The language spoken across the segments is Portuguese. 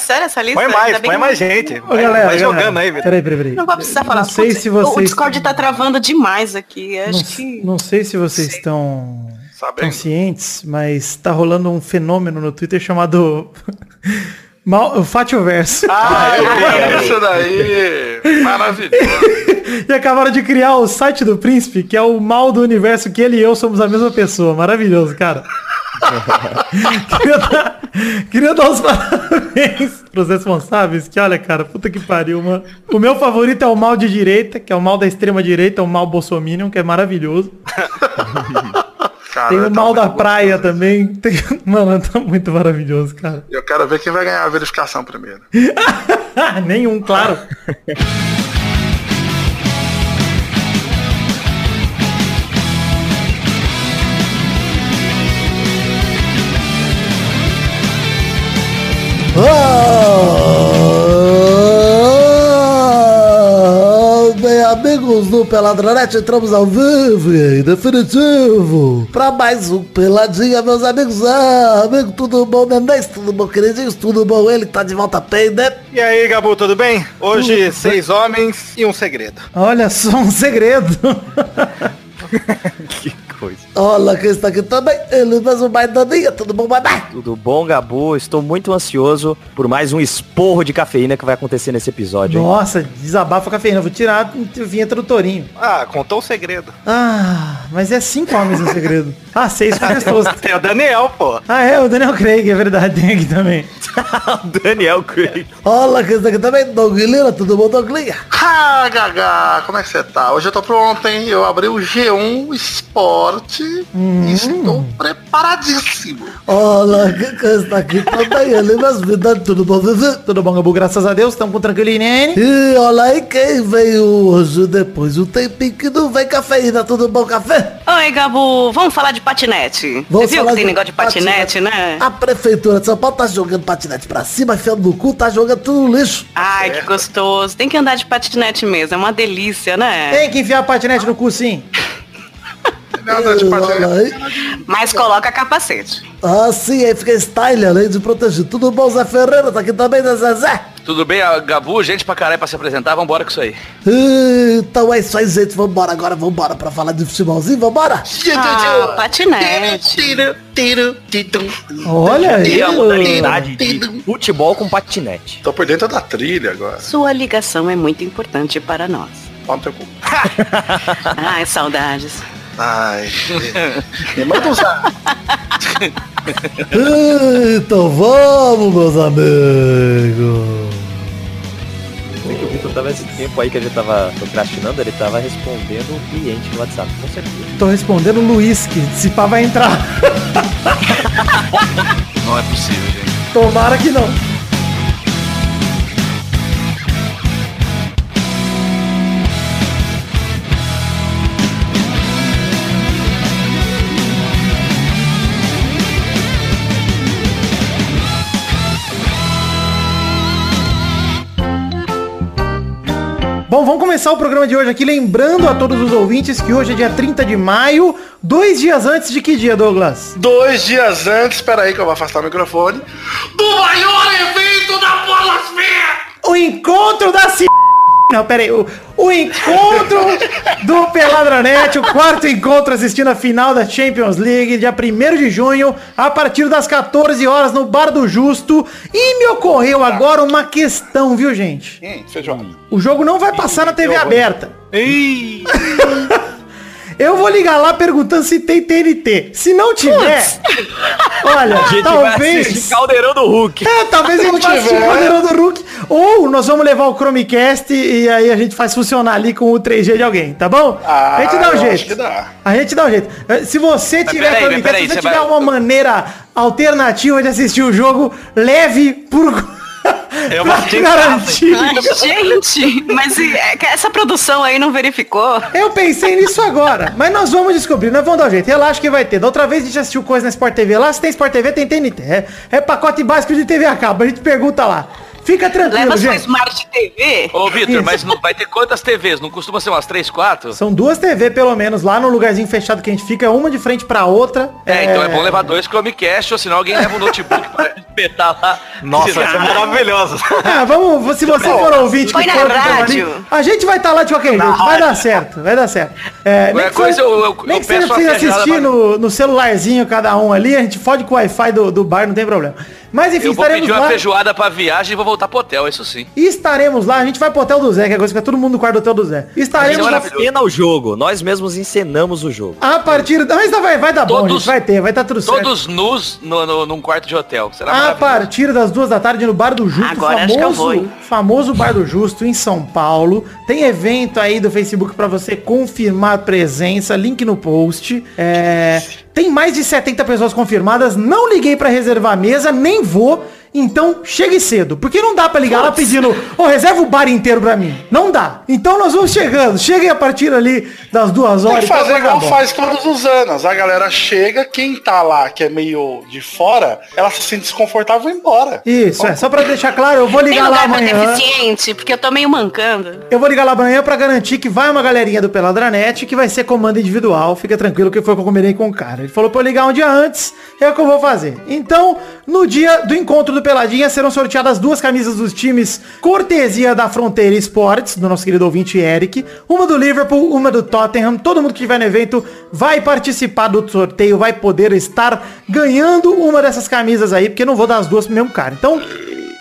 sério essa lista? Põe mais, põe mais gente. Ô, Vai, galera, vai galera, jogando aí, Vitor. Peraí, peraí, peraí. Não vai precisar falar. Não sei Putz, se O vocês... Discord tá travando demais aqui. Acho Não, que. não sei se vocês estão Sabendo. conscientes, mas tá rolando um fenômeno no Twitter chamado Mal, o Fatioverso. Ah, eu vi isso daí. Maravilhoso. E acabaram de criar o site do príncipe, que é o mal do universo, que ele e eu somos a mesma pessoa. Maravilhoso, cara. queria, dar, queria dar os parabéns pros responsáveis, que olha, cara, puta que pariu, mano. O meu favorito é o mal de direita, que é o mal da extrema direita, o mal bolsominion, que é maravilhoso. Cara, Tem o tá mal da praia também. Tem- Mano, tá muito maravilhoso, cara. Eu quero ver quem vai ganhar a verificação primeiro. Nenhum, claro. Amigos do Peladronete, entramos ao vivo e definitivo pra mais um Peladinha, meus amigos. Ah, amigo, tudo bom, nenês? Tudo bom, queridinhos? Tudo bom? Ele tá de volta bem, né? E aí, Gabu, tudo bem? Hoje, seis homens e um segredo. Olha só um segredo. Que coisa. Olha quem está aqui também, ele mais daninha, tudo bom, vai, vai? Tudo bom, Gabu? Estou muito ansioso por mais um esporro de cafeína que vai acontecer nesse episódio. hein? Nossa, desabafa a cafeína. Vou tirar a vinheta do Torinho. Ah, contou o segredo. Ah, mas é cinco homens no segredo. Ah, seis com resposta. Tem o Daniel, pô. Ah, é, o Daniel Craig, é verdade, tem aqui também. Daniel Craig. Olha quem está aqui também, Douglinha, tudo bom, Douglinha? Ah, Gaga, como é que você tá? Hoje eu tô pronto, hein? Eu abri o G1 Esporte e estou preparadíssimo. Olha quem está aqui também, ele mesmo, né? tudo bom, Vivi? Tudo bom, Gabu? Graças a Deus, estamos com tranquilinho. E olha aí quem veio hoje depois um tempinho que não vem cafeína, tudo bom, café? Oi, Gabu, vamos falar de patinete. Vamos Você viu falar que tem negócio de patinete, né? A prefeitura de São Paulo tá jogando patinete pra cima, enfiando no cu, tá jogando tudo no lixo. Ai, que gostoso. Tem que andar de patinete mesmo, é uma delícia, né? Tem que enfiar patinete no cu, sim. Anda de patinete. Mas coloca capacete. Ah, sim, aí fica style, além de proteger. Tudo bom, Zé Ferreira? Tá aqui também, né, Zezé? Tudo bem, a Gabu, gente pra caralho pra se apresentar, vambora com isso aí. Então é isso aí, gente. Vambora agora, vambora pra falar de futebolzinho, vambora? Ah, patinete. Tiro, tiro, tiro. Olha aí. A modalidade de futebol com patinete. Tô por dentro da trilha agora. Sua ligação é muito importante para nós. Pau no teu cu. Ai, saudades. Ai. Me manda um zap. Então vamos, meus amigos. Sei que o Vitor tava esse tempo aí que a gente tava procrastinando, ele tava respondendo um cliente no WhatsApp, com certeza. Tô respondendo o Luiz, que se pá vai entrar. Não é possível, gente. Tomara que não. Bom, vamos começar o programa de hoje aqui lembrando a todos os ouvintes que hoje é dia 30 de maio, dois dias antes de que dia, Douglas? Dois dias antes, peraí que eu vou afastar o microfone, do maior evento da Polosfera! O encontro da ci... Não, pera aí. O, o encontro do Peladronete, o quarto encontro assistindo a final da Champions League, dia 1 de junho, a partir das 14 horas no Bar do Justo. E me ocorreu agora uma questão, viu, gente? Hum, feijoada. O jogo não vai passar na TV aberta. Ih, Eu vou ligar lá perguntando se tem TNT. Se não tiver, olha, A gente vai talvez... assistir Caldeirão do Hulk. É, talvez a gente vá assistir Caldeirão do Hulk. Ou nós vamos levar o Chromecast e aí a gente faz funcionar ali com o 3G de alguém, tá bom? Ah, a gente dá um jeito. que dá. A gente dá um jeito. Eh, Se você tiver peraí, Chromecast, peraí, se você você tiver vai- uma maneira alternativa de assistir o jogo, leve por... Eu casa, garantir. Gente, mas e- é essa produção aí não verificou? Eu pensei nisso agora, mas nós vamos descobrir, nós vamos dar um jeito. Relaxa que vai ter. Da outra vez a gente assistiu coisa na Sport TV lá, se tem Sport TV, tem TNT. É, é pacote básico de TV a cabo, a gente pergunta lá. Fica tranquilo, Leva sua gente. Smart TV. Ô, Vitor, mas não vai ter quantas TVs? Não costuma ser umas 3, 4? São duas TV, pelo menos, lá no lugarzinho fechado que a gente fica, uma de frente pra outra. É, então é bom levar dois Chromecast, ou senão alguém leva um notebook pra espetar lá. Nossa, isso é maravilhoso. Ah, vamos, se você for ouvinte que na for, rádio. a gente vai estar lá de qualquer jeito, vai dar certo, vai dar certo. É, nem que, coisa eu- eu- nem eu que seja pra vocês assistir pra- no, no celularzinho cada um ali, a gente fode com o Wi-Fi do, do bar, não tem problema. Mas enfim, Eu vou estaremos pedir uma lá. feijoada pra viagem e vou voltar pro hotel, isso sim. E estaremos lá, a gente vai pro hotel do Zé, que é coisa que todo mundo no quarto do hotel do Zé. Estaremos é lá. Cena o jogo. Nós mesmos encenamos o jogo. a partir... Mas vai, vai dar bom, Todos- gente, vai ter, vai estar tudo certo. Todos nus no, no- num quarto de hotel. Será A partir das duas da tarde no Bar do Justo, Agora acho que eu vou, famoso, hein? famoso Bar do Justo em São Paulo. Tem evento aí do Facebook pra você confirmar a presença, link no post. É, tem mais de 70 pessoas confirmadas. Não liguei pra reservar a mesa, nem vou. Então, chegue cedo. Porque não dá pra ligar lá pedindo, ô, reserva o bar inteiro pra mim. Não dá. Então nós vamos chegando. Cheguem a partir ali das duas Tem horas. que fazer então dar igual faz todos os anos. A galera chega, quem tá lá, que é meio de fora, ela se sente desconfortável e vai embora. Isso, é. Só pra deixar claro, eu vou Tem ligar lá amanhã. deficiente, porque eu tô meio mancando. Eu vou ligar lá amanhã pra garantir que vai uma galerinha do Peladranet que vai ser comando individual. Fica tranquilo que foi o que eu combinei com o cara. Ele falou pra eu ligar um dia antes, é o que eu vou fazer. Então, no dia do encontro do Peladinha, serão sorteadas duas camisas dos times cortesia da Fronteira Esportes, do nosso querido ouvinte Eric. Uma do Liverpool, uma do Tottenham. Todo mundo que estiver no evento vai participar do sorteio, vai poder estar ganhando uma dessas camisas aí, porque eu não vou dar as duas pro mesmo cara. Então,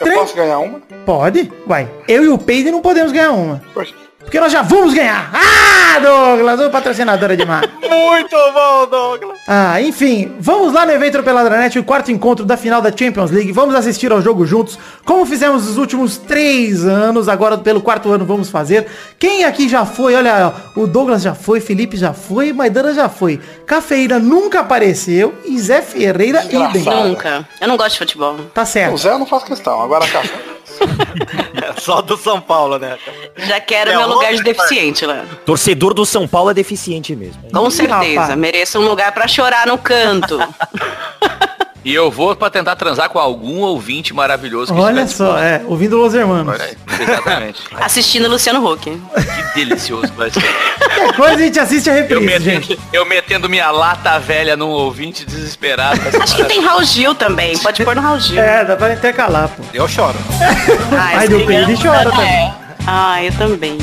Eu posso ganhar uma? pode? Uai, eu e o Peide não podemos ganhar uma. Poxa. Porque nós já vamos ganhar. Ah, Douglas, o patrocinador é demais. Muito bom, Douglas. Ah, enfim, vamos lá no evento do Peladranet, o quarto encontro da final da Champions League. Vamos assistir ao jogo juntos, como fizemos nos últimos três anos. Agora, pelo quarto ano, vamos fazer. Quem aqui já foi? Olha, o Douglas já foi, Felipe já foi, Maidana já foi. Cafeína nunca apareceu e Zé Ferreira idem. Nunca. Eu não gosto de futebol. Tá O certo. Zé eu não faço questão. Agora a café. Só do São Paulo, né? Já quero É meu lugar de deficiente lá. Torcedor do São Paulo é deficiente mesmo. Com certeza. rapaz. Mereço um lugar pra chorar no canto. E eu vou pra tentar transar com algum ouvinte maravilhoso que Olha só, é, ouvindo Los Hermanos. Olha aí, exatamente. Assistindo Luciano Huck. que delicioso vai ser. Coisa a gente assiste a Eu reprise, gente. metendo, eu metendo minha lata velha num ouvinte desesperado. Acho que tem Raul Gil também. Pode pôr no Raul Gil. É, dá pra intercalar, pô. Eu choro. Ai, Ai, do criança, chora né? também. Ah, eu também.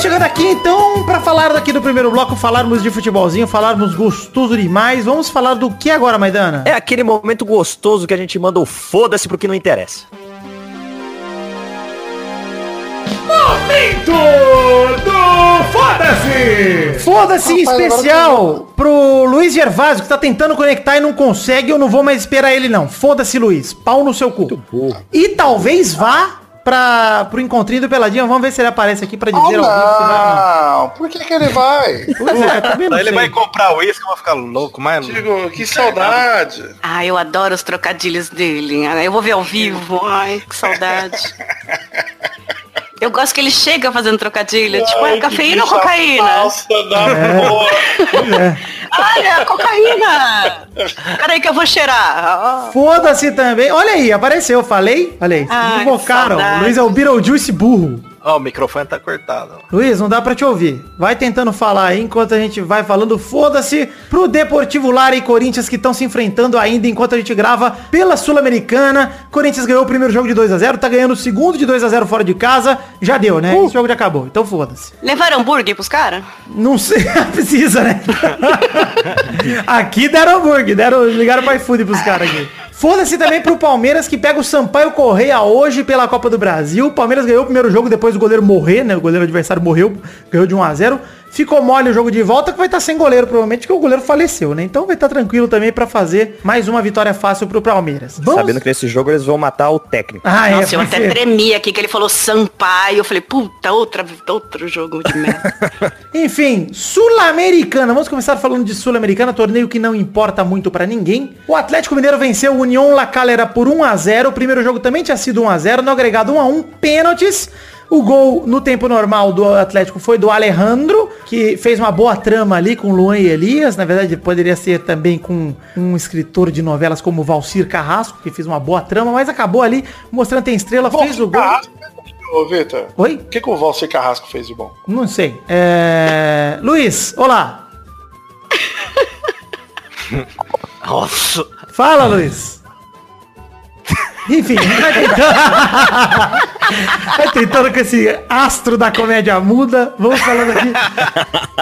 Vamos chegando aqui então pra falar daqui do primeiro bloco, falarmos de futebolzinho, falarmos gostoso demais. Vamos falar do que agora, Maidana? É aquele momento gostoso que a gente manda o foda-se pro que não interessa. Momento do Foda-se! Foda-se em especial pro Luiz Gervásio, que tá tentando conectar e não consegue, eu não vou mais esperar ele não. Foda-se, Luiz. Pau no seu cu. E talvez vá pra, pro encontrinho do Peladinho. Vamos ver se ele aparece aqui pra Oh, dizer ou não. não. Por que, que ele vai? Pois é, também não ele sei. vai comprar uísque, eu vou ficar louco, mas... Digo, que saudade. Ah, eu adoro os trocadilhos dele. Eu vou ver ao vivo. Ai, que saudade. Eu gosto que ele chega fazendo trocadilho. tipo, é cafeína ou cocaína? Nossa, da porra. Olha, cocaína! Peraí que eu vou cheirar. Ah, Foda-se também. Olha aí, apareceu, falei? Olha aí, Ai, invocaram. saudade. Luiz é o Beetlejuice burro. Ó, o microfone tá cortado. ó. Luiz, não dá pra te ouvir. Vai tentando falar aí enquanto a gente vai falando. Foda-se pro Deportivo Lara e Corinthians que estão se enfrentando ainda enquanto a gente grava pela Sul-Americana. Corinthians ganhou o primeiro jogo de 2 a 0 tá ganhando o segundo de 2 a 0 fora de casa. Já deu, né? Esse jogo já acabou. Então foda-se. Levaram hambúrguer pros caras? Não sei, precisa, né? aqui deram hambúrguer, deram, ligaram para iFood pros caras aqui. Foda-se também pro Palmeiras que pega o Sampaio Correia hoje pela Copa do Brasil. O Palmeiras ganhou o primeiro jogo depois do goleiro morrer, né? O goleiro adversário morreu, ganhou de 1 a 0 Ficou mole o jogo de volta que vai estar sem goleiro, provavelmente, que o goleiro faleceu, né? Então vai estar tranquilo também pra fazer mais uma vitória fácil pro Palmeiras. Vamos... Sabendo que nesse jogo eles vão matar o técnico. Ah, Nossa, eu porque- até tremi aqui que ele falou Sampaio. Eu falei, puta, outra, outro jogo de merda. Enfim, Sul-Americana. Vamos começar falando de Sul-Americana, torneio que não importa muito pra ninguém. O Atlético Mineiro venceu o União La Calera por 1 a 0. O primeiro jogo também tinha sido 1 a 0, no agregado 1 a 1, pênaltis. O gol no tempo normal do Atlético foi do Alejandro, que fez uma boa trama ali com Luan e Elias. Na verdade, poderia ser também com um escritor de novelas como Valcir Carrasco, que fez uma boa trama, mas acabou ali mostrando que tem estrela, fez o gol. Carrasco, Ô, Vitor, Oi? o que, que o Valcer Carrasco fez de bom? Não sei. É... Luiz, olá. Nossa. Fala, Luiz. Enfim, vai tentando, vai tentando com esse astro da comédia muda. Vamos falando aqui.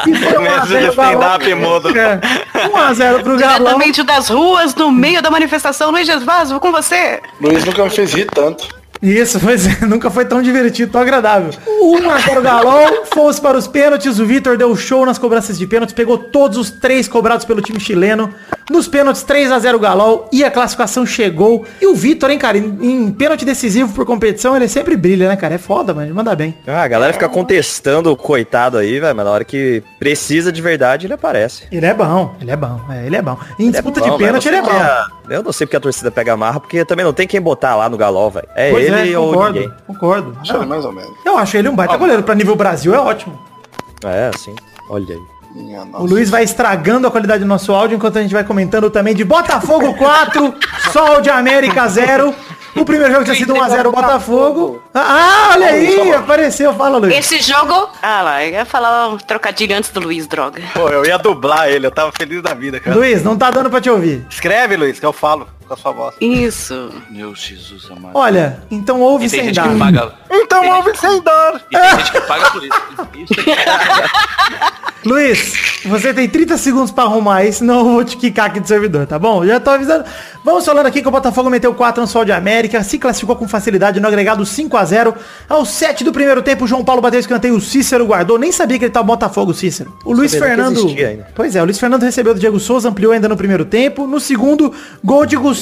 E foi 1 a Comédia 0 de stand-up mudo. 1x0 pro Galão. Diretamente das ruas, no meio da manifestação, Luiz Gesvaso, vou com você. Luiz nunca me fez rir tanto. Isso, pois é, nunca foi tão divertido, tão agradável. 1x0 Galão, fomos para os pênaltis, o Vitor deu show nas cobranças de pênaltis, pegou todos os três cobrados pelo time chileno. Nos pênaltis, 3x0 Galão, e a classificação chegou. E o Vitor, hein, cara, em, em pênalti decisivo por competição, ele sempre brilha, né, cara? É foda, mano, ele manda bem. Ah, a galera fica contestando o coitado aí, velho, mas na hora que precisa de verdade, ele aparece. Ele é bom, ele é bom, é, ele é bom. Em Ele é disputa bom, de pênalti, ele é bom. a- Eu não sei porque a torcida pega marra, porque também não tem quem botar lá no galol, velho. É Pois ele é, ou concordo, ninguém. concordo. Acho ele mais ou menos. Eu acho ele um baita goleiro, pra nível Brasil é ótimo. É, assim. Olha aí. Minha O nossa. Luiz vai estragando a qualidade do nosso áudio enquanto a gente vai comentando também de Botafogo 4, Sol de América 0. O primeiro jogo tinha sido 1x0 Botafogo. Ah, olha aí, apareceu. Fala, Luiz. Esse jogo... Ah lá, eu ia falar um trocadilho antes do Luiz, droga. Pô, eu ia dublar ele, eu tava feliz da vida, cara. Luiz, não tá dando pra te ouvir. Escreve, Luiz, que eu falo com a sua voz. Isso. Meu Jesus amado. Olha, então ouve E tem sem gente dar. que paga. Então ouve sem dor. E tem gente que paga por isso. Isso Luiz, você tem 30 segundos pra arrumar aí, senão eu vou te quicar aqui do servidor, tá bom? Já tô avisando. Vamos falando aqui que o Botafogo meteu 4 no Sol de América, se classificou com facilidade no agregado 5 a 0 Aos 7 do primeiro tempo, o João Paulo bateu escanteio, o Cícero guardou, nem sabia que ele tá o Botafogo, Cícero. O Luiz Fernando... Pois é, o Luiz Fernando recebeu do Diego Souza, ampliou ainda no primeiro tempo. No segundo, gol de Gustavo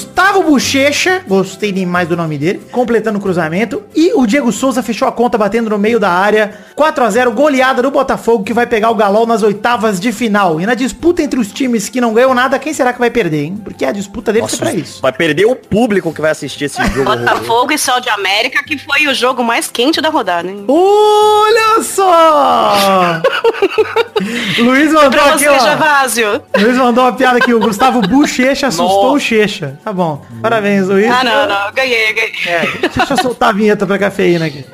Bochecha, gostei demais do nome dele, completando o cruzamento. E o Diego Souza fechou a conta batendo no meio da área. 4 a 0 goleada do Botafogo, que vai pegar o Galol nas oitavas de final. E na disputa entre os times que não ganham nada, quem será que vai perder, hein? Porque a disputa deles é pra isso. Vai perder o público que vai assistir esse jogo. Botafogo e Sol de América, que foi o jogo mais quente da rodada, hein? Olha só! Luiz mandou aqui, ó. Luiz mandou uma piada aqui. O Gustavo Bochecha assustou Nossa. o Checha. Tá bom. Parabéns, Luiz. Ah, não, não. Ganhei, ganhei. É, deixa eu soltar a vinheta pra cafeína aqui.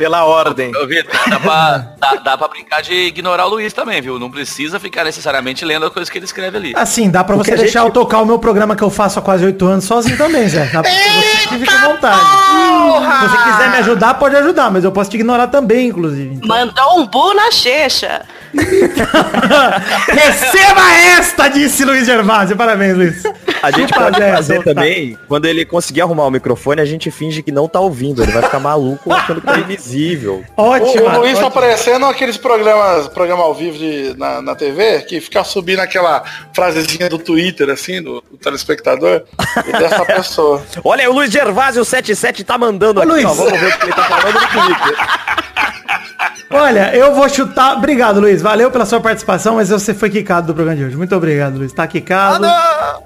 Pela ordem. Ô, Vitor, dá pra, dá, dá pra brincar de ignorar o Luiz também, viu? Não precisa ficar necessariamente lendo a coisa que ele escreve ali. Assim, dá pra você a deixar gente- eu tocar o meu programa que eu faço há quase oito anos sozinho também, Zé. Dá pra você que fica à vontade. Se você quiser me ajudar, pode ajudar, mas eu posso te ignorar também, inclusive. Então, Mandou um bu na checha. Receba esta, disse Luiz Gervásio. Parabéns, Luiz. A gente pode fazer então tá. também, quando ele conseguir arrumar o microfone, a gente finge que não tá ouvindo. Ele vai ficar maluco achando que tá invisível. Ótimo. O, o Luiz tá parecendo aqueles programas, programa ao vivo de, na, na TV, que fica subindo aquela frasezinha do Twitter, assim, do, do telespectador, e dessa pessoa. Olha, o Luiz Gervásio 77 tá mandando Ô, aqui, Luiz. ó. Vamos ver o que ele tá falando no Twitter. Olha, eu vou chutar. Obrigado, Luiz. Valeu pela sua participação, mas você foi quicado do programa de hoje. Muito obrigado, Luiz. Tá quicado.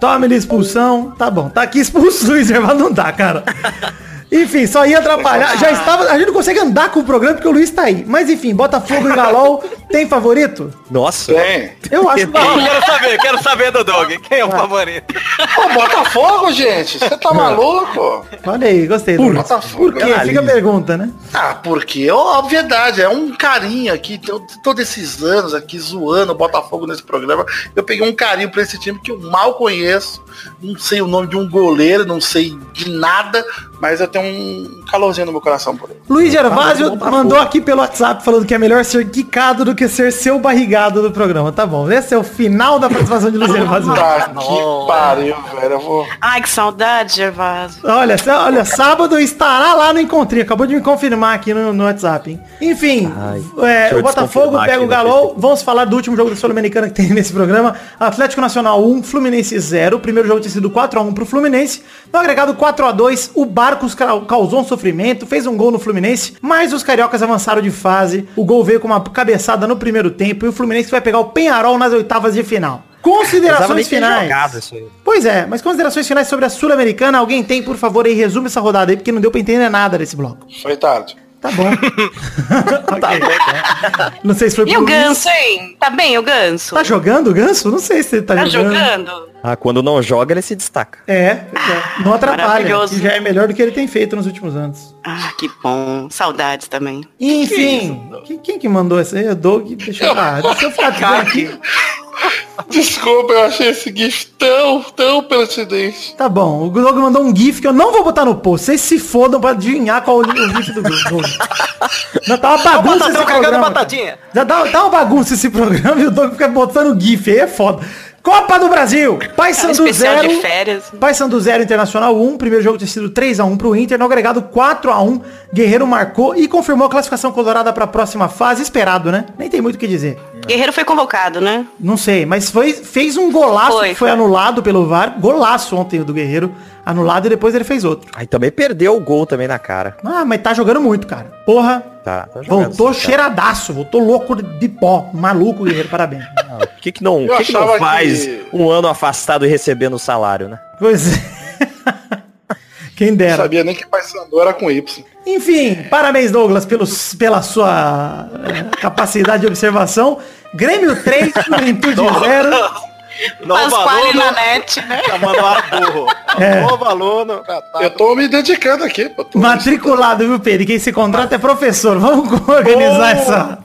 Tome-lhe expulsão. Tá bom. Tá aqui expulso, Luiz Gervásio. Não dá, cara. Enfim, só ia atrapalhar. Já estava. A gente não consegue andar com o programa porque o Luiz tá aí. Mas enfim, Botafogo e Galol. Tem favorito? Nossa. Tem. Eu acho que Quero saber, quero saber do Dog. Quem é o favorito? Pô, Botafogo, gente, você tá maluco? Olha aí, gostei. Luiz. Botafogo. Por quê? Fica a pergunta, né? Ah, porque, ó, obviedade, é um carinho aqui, to- todos esses anos aqui zoando o Botafogo nesse programa. Eu peguei um carinho pra esse time que eu mal conheço, não sei o nome de um goleiro, não sei de nada, mas eu tenho um calorzinho no meu coração por ele. Luiz Gervásio mandou aqui pelo WhatsApp falando que é melhor ser quicado do que ser seu barrigado. Esperado do programa. Tá bom. Esse é o final da participação de Luciano Vazu. Tá que pariu, velho. Eu vou... Ai, que saudade, Gervásio. Olha, olha, sábado estará lá no Encontrinho. Acabou de me confirmar aqui no, no WhatsApp, hein? Enfim, Ai, é, o Botafogo pega o Galol. Facebook. Vamos falar do último jogo da Sul-Americana que tem nesse programa. Atlético Nacional 1, Fluminense 0. O primeiro jogo tinha sido 4x1 pro Fluminense. No agregado 4x2, o Barcos ca- causou um sofrimento, fez um gol no Fluminense, mas os cariocas avançaram de fase. O gol veio com uma cabeçada no primeiro tempo e o Fluminense vai pegar o Penharol nas oitavas de final. Considerações finais. Pois é, mas considerações finais sobre a Sul-Americana, alguém tem, por favor, aí resume essa rodada aí, porque não deu pra entender nada desse bloco. Foi tarde. Tá bom. Ok. Não sei se foi E o. Ganso, hein? Tá bem o Ganso? Tá jogando o Ganso? Não sei se ele tá, Tá jogando. jogando? Ah, quando não joga, ele se destaca. É, é, não atrapalha. Maravilhoso. Que já é melhor do que ele tem feito nos últimos anos. Ah, que bom. Saudades também. Enfim, quem, quem que mandou essa aí? O Doug. Deixa eu, ah, deixa eu ficar aqui. Desculpa, eu achei esse GIF tão, tão pertinente. Tá bom, o Doug mandou um GIF que eu não vou botar no post. Vocês se fodam pra adivinhar qual o GIF do Doug. Não, tá uma bagunça esse programa. Já dá, dá uma bagunça esse programa e o Doug fica botando GIF. Aí é foda. Copa do Brasil. Paysandu especial 0. de férias. Paysandu 0, Internacional 1. Primeiro jogo tinha sido 3x1 pro Inter. No agregado 4x1. Guerreiro marcou e confirmou a classificação colorada pra próxima fase. Esperado, né? Nem tem muito o que dizer. Guerreiro foi convocado, né? Não sei, mas foi, fez um golaço Foi, que foi, foi. anulado pelo VAR. Golaço ontem do Guerreiro. Anulado e depois ele fez outro. Aí também perdeu o gol também na cara. Ah, mas tá jogando muito, cara. Porra. Tá, tá jogando. Voltou sim, cara. cheiradaço. Voltou louco de pó. Maluco, Guerreiro. Parabéns. Por que que não, que que não faz que- um ano afastado e recebendo o salário, né? Pois é. Quem Não dera. sabia nem que Paysandu era com Y. Enfim, parabéns, Douglas, pelos, pela sua eh, capacidade de observação. Grêmio 3, Juventude 0. Novo aluno, na net, né? chamando lá burro. É. Novo aluno. tá, tá. Eu tô me dedicando aqui. Tô- Matriculado, viu, Pedro? Quem se contrata é professor. Vamos organizar essa.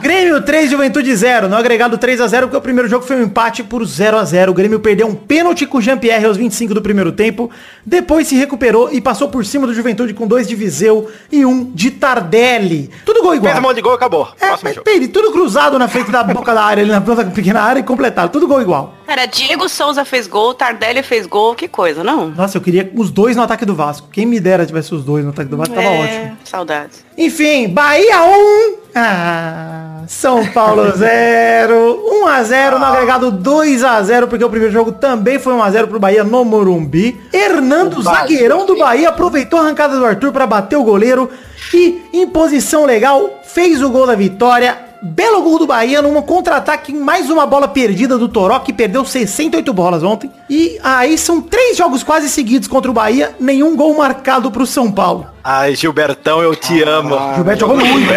Grêmio 3, Juventude 0. No agregado 3 a 0 porque o primeiro jogo foi um empate por 0 a 0 O Grêmio perdeu um pênalti com o Jean-Pierre aos 25 do primeiro tempo. Depois se recuperou e passou por cima do Juventude com dois de Viseu e um de Tardelli. Tudo gol igual. Fez um monte de gol, acabou. É, jogo. Pedro, tudo cruzado na frente da boca da área, ali na planta pequena área e completaram. Tudo gol igual. Cara, Diego Souza fez gol, Tardelli fez gol, que coisa, não? Nossa, eu queria os dois no ataque do Vasco. Quem me dera tivesse os dois no ataque do Vasco, tava é, ótimo. Saudades. Enfim, Bahia 1. Ah, São Paulo 0. 1 a 0 no agregado 2 a 0 porque o primeiro jogo também foi 1 a 0 pro Bahia no Morumbi. Hernando, zagueirão do. Bahia, aproveitou a arrancada do Arthur para bater o goleiro e em posição legal fez o gol da vitória. Belo gol do Bahia num contra-ataque, mais uma bola perdida do Toró, que perdeu 68 bolas ontem. E aí são três jogos quase seguidos contra o Bahia, nenhum gol marcado pro São Paulo. Ai, Gilbertão, eu te amo. Gilberto jogou muito.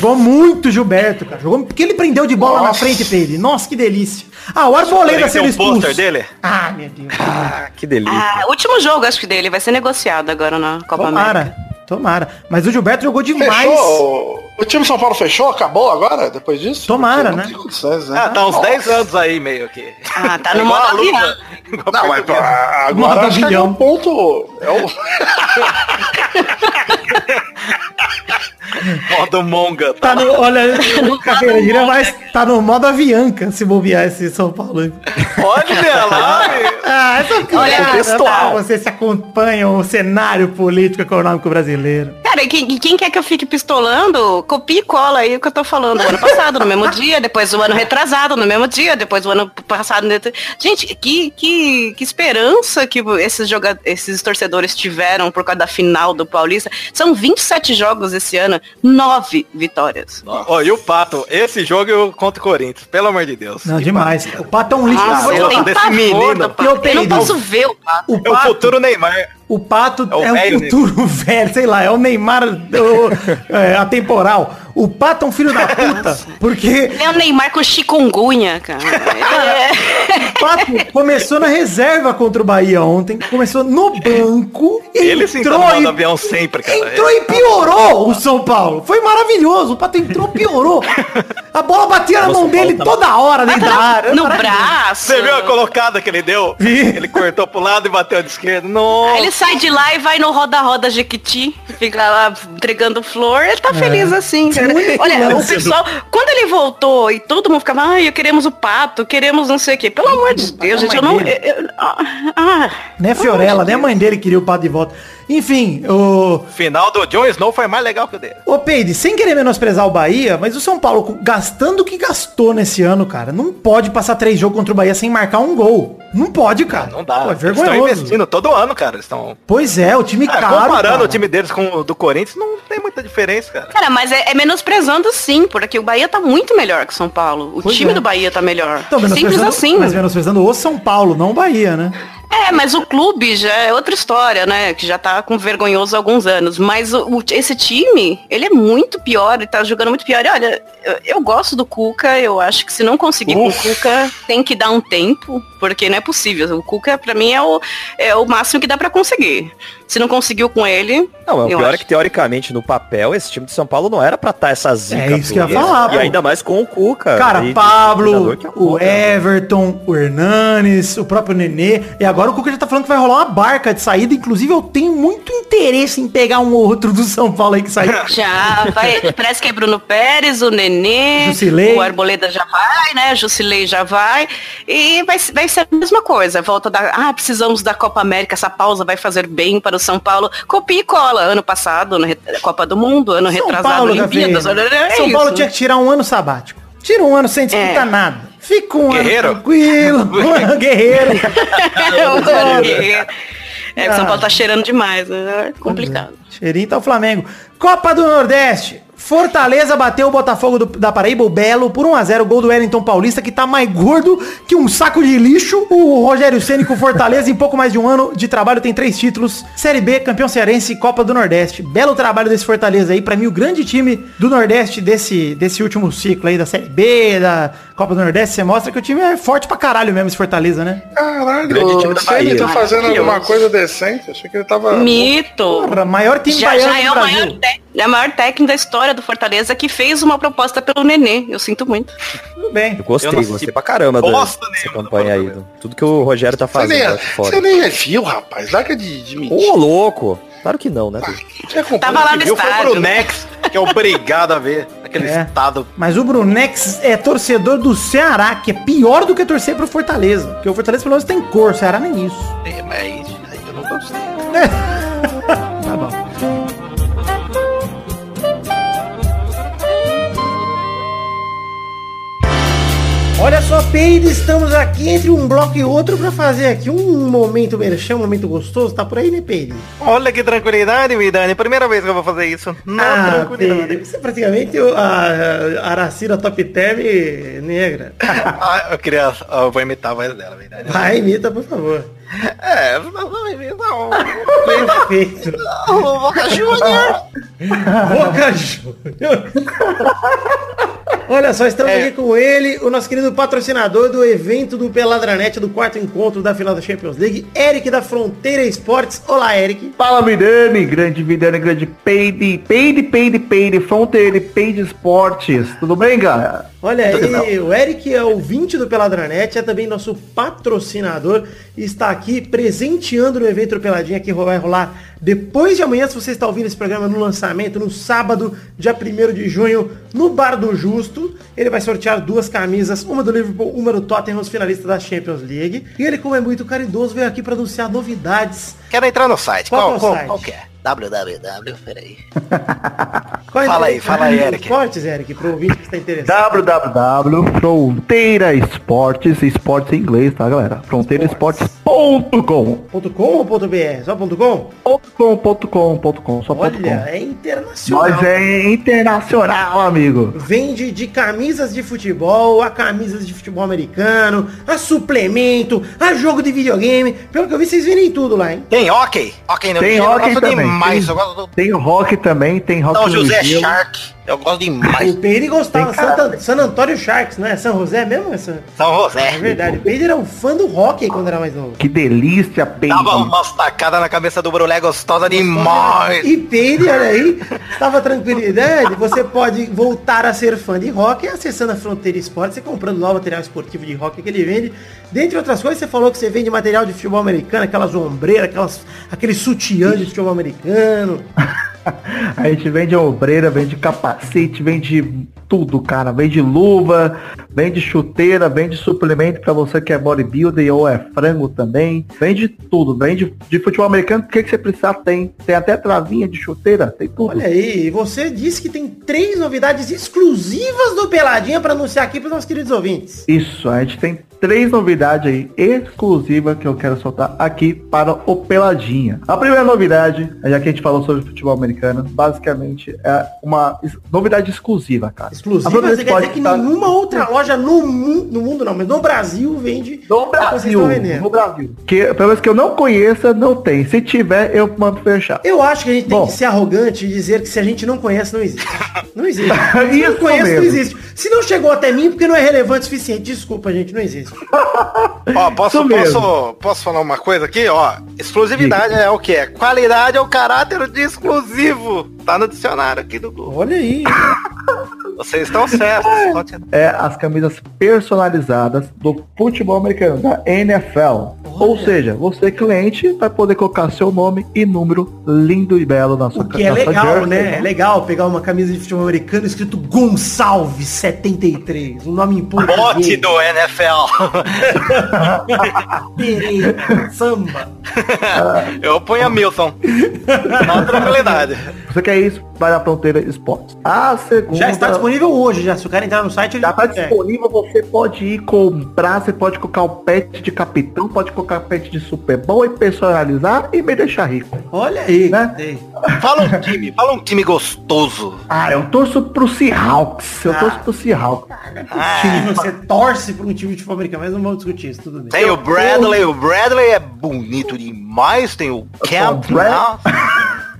Jogou muito Gilberto, cara. Jogou porque ele prendeu de bola na Nossa. frente pra ele. Nossa, que delícia. Ah, o Arboleda sendo um expulso. pôster dele? Ah, meu Deus. Ah, que delícia. Ah, último jogo, acho que dele, vai ser negociado agora na Copa Tomara. América. Tomara. Mas o Gilberto jogou demais. Fechou? O time São Paulo fechou? Acabou agora, depois disso? Tomara, né? Né? Ah, tá uns Nossa. 10 anos aí, meio que. Ah, tá no modo avião. Não, mas Modo agora acho que é um ponto. É o... Modo monga. Tá no, olha, o Caveira diria, mas tá no modo avianca se bobear esse São Paulo. Olha lá, meu. Ah, essa Olha, piada tá. você se acompanha o cenário político econômico brasileiro. Cara, e quem, quem quer que eu fique pistolando, copia e cola aí o que eu tô falando. O ano passado, no mesmo dia, depois o ano retrasado, no mesmo dia, depois o ano passado. Gente, que, que, que esperança que esses, joga esses torcedores tiveram por causa da final do Paulista. São 27 jogos esse ano, 9 vitórias. Ó, e o Pato, esse jogo eu contra o Corinthians, pelo amor de Deus. Não, demais. O Pato é um lixo. Nossa, Eu eu Pato. Eu Eu não posso ver o Pato. O É o Pato, futuro Neymar. O Pato É o é, um futuro velho, sei lá, é o Neymar o- é, atemporal. O Pato é um filho da puta, porque Ele é o Neymar com chikungunya, cara. É- o Pato começou na reserva contra o Bahia ontem, começou no banco, Ele no entrou modo e, avião sempre, cara. entrou e piorou o São Paulo. Foi maravilhoso, o Pato entrou piorou. A bola batia na O mão dele tá- toda hora dentro da área. no braço. Você viu a colocada que ele deu? Vi. Ele cortou pro lado e bateu de esquerda. Nossa. Aí ele sai de lá e vai no roda-roda Jequiti, fica lá entregando flor, ele tá feliz assim, único Olha, o pessoal, quando ele voltou e todo mundo ficava, ai, queremos o pato, queremos não sei o quê. Pelo amor de Deus, gente, eu não. eu- eu- ah, Nem a Fiorella, nem a mãe dele queria o pato de volta. Enfim, o... Final do Jon Snow foi mais legal que o dele. Ô, Peide, sem querer menosprezar o Bahia, mas o São Paulo, gastando o que gastou nesse ano, cara, não pode passar três jogos contra o Bahia sem marcar um gol. Não pode, cara. Não dá. Pô, é Eles estão vergonhoso. investindo todo ano, cara. Eles estão. Pois é, o time É, caro, comparando cara. o time deles com o do Corinthians, não tem muita diferença, cara. Cara, mas é, é menosprezando sim, porque o Bahia tá muito melhor que o São Paulo. O Pois time é. do Bahia tá melhor. Então, Simples menosprezando, assim. Mas menosprezando o São Paulo, não o Bahia, né? É, mas o clube já é outra história, né? Que já tá com vergonhoso há alguns anos. Mas o- o- esse time, ele é muito pior, ele tá jogando muito pior. E olha, eu, eu gosto do Cuca, eu acho que se não conseguir com o Cuca, tem que dar um tempo, porque não é possível. O Cuca, pra mim, é o, é o máximo que dá pra conseguir. Se não conseguiu com ele. Não, mas o pior é acho. que teoricamente no papel esse time de São Paulo não era pra estar essa zica. É isso que eu ia falar, E pô. ainda mais com o Cuca. Cara, E- Pablo, é o Cuca, né? Everton, o Hernanes, o próprio Nenê. E agora o Cuca já tá falando que vai rolar uma barca de saída. Inclusive, eu tenho muito interesse em pegar um ou outro do São Paulo aí que saiu. Já, vai, parece que é Bruno Pérez, o Nenê, Jusilei. o Arboleda já vai, né? Jusilei já vai. E vai, vai ser a mesma coisa. Volta da. Ah, precisamos da Copa América, essa pausa vai fazer bem para o São Paulo. Copia e cola. Ano passado, na Copa do Mundo, ano São retrasado, Paulo, Olimpíadas. Gabriel. É São isso. Paulo tinha que tirar um ano sabático. Tira um ano sem disputar É. nada. Fica um Guerreiro? ano tranquilo. um ano guerreiro. é, o São Paulo tá cheirando demais, né? É complicado. Cheirinho tá o Flamengo. Copa do Nordeste. Fortaleza bateu o Botafogo do- da Paraíba, o Belo, por 1x0. Gol do Wellington Paulista, que tá mais gordo que um saco de lixo. O Rogério Ceni com Fortaleza, em pouco mais de um ano de trabalho, tem três títulos. Série B, campeão cearense e Copa do Nordeste. Belo trabalho desse Fortaleza aí. Pra mim, o grande time do Nordeste desse, desse último ciclo aí, da Série B, da Copa do Nordeste. Você mostra que o time é forte pra caralho mesmo, esse Fortaleza, né? Caralho, Grande time da Bahia. tá fazendo alguma coisa decente, achei que ele tava... Mito. Porra, maior time Já, baiano já é do Brasil. maior, te- é o maior técnico da história do Fortaleza que fez uma proposta pelo Nenê. Eu sinto muito. Tudo bem. Eu gostei, Eu gostei pra caramba dessa campanha aí. Fortaleza. Tudo que o Rogério tá Você fazendo é, fora. você nem é viu, rapaz. Larga de, de mentir. Ô, louco! Claro que não, né? Acompanha- Tava lá no Viu foi estádio. pro Nex, que é obrigado a ver. Aquele É. estado. Mas o Brunex é torcedor do Ceará, que é pior do que torcer pro Fortaleza. Porque o Fortaleza pelo menos tem cor, o Ceará nem isso. É, mas aí eu não gostei. Tá Olha só, Peide, estamos aqui entre um bloco e outro pra fazer aqui um momento merchan, um momento gostoso. Tá por aí, né, Peide? Olha que tranquilidade, Vidani. Primeira vez que eu vou fazer isso. Na Ah, tranquilidade. Peide, você é praticamente a, Aracira Top Term negra. Ah, eu queria. Eu vou imitar a voz dela, Vidani. Vai, imita, por favor. É, não. Perfeito. o Boca Júnior. Boca Júnior. Olha só, estamos É. aqui com ele, o nosso querido patrocinador do evento do Peladranet, do quarto encontro da final da Champions League, Eric da Fronteira Esportes. Olá, Eric. Fala Vidani, grande Vidani, grande Peide, Peide, Peide, Peide, Fronteira, Peide Esportes. Tudo bem, galera? Olha aí, o Eric é ouvinte do Peladranet, é também nosso patrocinador e está aqui presenteando no evento do Peladinha que vai rolar depois de amanhã, se você está ouvindo esse programa no lançamento, no sábado, dia 1 de junho, no Bar do Justo. Ele vai sortear duas camisas, uma do Liverpool, uma do Tottenham, os finalistas da Champions League. E ele, como é muito caridoso, veio aqui para anunciar novidades. Quero entrar no site. Qual Qual, é o qual, site? qual que é? Www, peraí. Qual é Fala o- aí, fala aí, Eric. Esportes, Eric, pro ouvinte que está interessado. www.fronteira Esportes, esportes em inglês, tá, galera? Fronteiraesportes.com Ponto .com ou ponto .br? Só ponto .com? .com, ponto .com, ponto .com, só ponto Olha, .com. é internacional. Nós é internacional, amigo. Vende de camisas de futebol a camisas de futebol americano, a suplemento, a jogo de videogame. Pelo que eu vi, vocês vendem tudo lá, hein? Tem hockey? Hockey no Tem gelo, hockey também. Tem- Tem rock também, tem rock no José gelo. Shark. Eu gosto demais. O Peide gostava, cara- Santa- San Antônio Sharks, não é? São José mesmo? Essa? São José. É verdade, o Peide era um fã do hockey quando era mais novo. Que delícia, Peide. Dava umas tacadas na cabeça do Brulé gostosa demais. E Peide, olha aí, estava tranquilidade, você pode voltar a ser fã de hockey acessando a Fronteira Esportes e comprando lá o material esportivo de hockey que ele vende. Dentre outras coisas, você falou que você vende material de futebol americano, aquelas ombreiras, aquelas, aquele sutiã de futebol americano. A gente vende ombreira, vende capacete, vende tudo, cara. Vende luva, vende chuteira, vende suplemento pra você que é bodybuilder ou é frango também. Vende tudo. Vende de futebol americano, o que, que você precisar tem. Tem até travinha de chuteira, tem tudo. Olha aí, e você disse que tem três novidades exclusivas do Peladinha pra anunciar aqui pros nossos queridos ouvintes. Isso, a gente tem três novidades aí exclusivas que eu quero soltar aqui para o Peladinha. A primeira novidade, já que a gente falou sobre futebol americano, basicamente é uma novidade exclusiva, cara. Exclusiva, você quer dizer que tá- nenhuma outra loja no mundo, no mundo não, mas no Brasil vende No Brasil, estão vendendo. no Brasil. Que, pelo menos que eu não conheça, não tem. Se tiver, eu mando fechar. Eu acho que a gente tem Bom. que ser arrogante e dizer que se a gente não conhece, não existe. Não existe. Se não conhece, não mesmo. existe. Se não chegou até mim, porque não é relevante o suficiente. Desculpa, gente, não existe. Ó, posso, posso, posso falar uma coisa aqui? Ó, exclusividade é o que? É qualidade é o caráter de exclusivo. Tá no dicionário aqui do Google. Olha aí. Vocês estão certos. Continua. É as camisas personalizadas do futebol americano, da NFL. Ou seja, você cliente vai poder colocar seu nome e número lindo e belo na sua O que é legal, jersey, né? É legal pegar uma camisa de futebol americano escrito Gonçalves 73. Um nome em Bote do NFL. Pereira, samba. Eu ponho a Milton. Na tranquilidade. Você quer isso? Vai na Fronteira Esportes. A segunda... Já está disponível hoje, já. Se o cara entrar no site, ele Já tá consegue. disponível, você pode ir comprar, você pode colocar o pet de capitão, pode colocar o pet de Super Bowl e personalizar e me deixar rico. Olha aí. Né? Ei. Fala um time, fala um time gostoso. Ah, eu torço pro Seahawks. Eu Ah. torço pro Seahawks. Time, você torce para um time de futebol americano, mas não vamos discutir isso, tudo bem. Tem o Bradley, o Bradley é bonito demais, tem o Camp, Brad-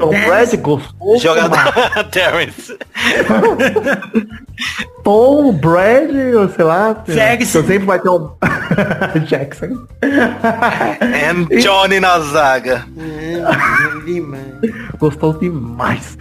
Tom Brady gostoso. jogador Terrence. Tom Brady, ou sei lá. Jackson. Sempre vai ter um... Jackson. And Johnny na zaga. É, demais. Gostoso demais.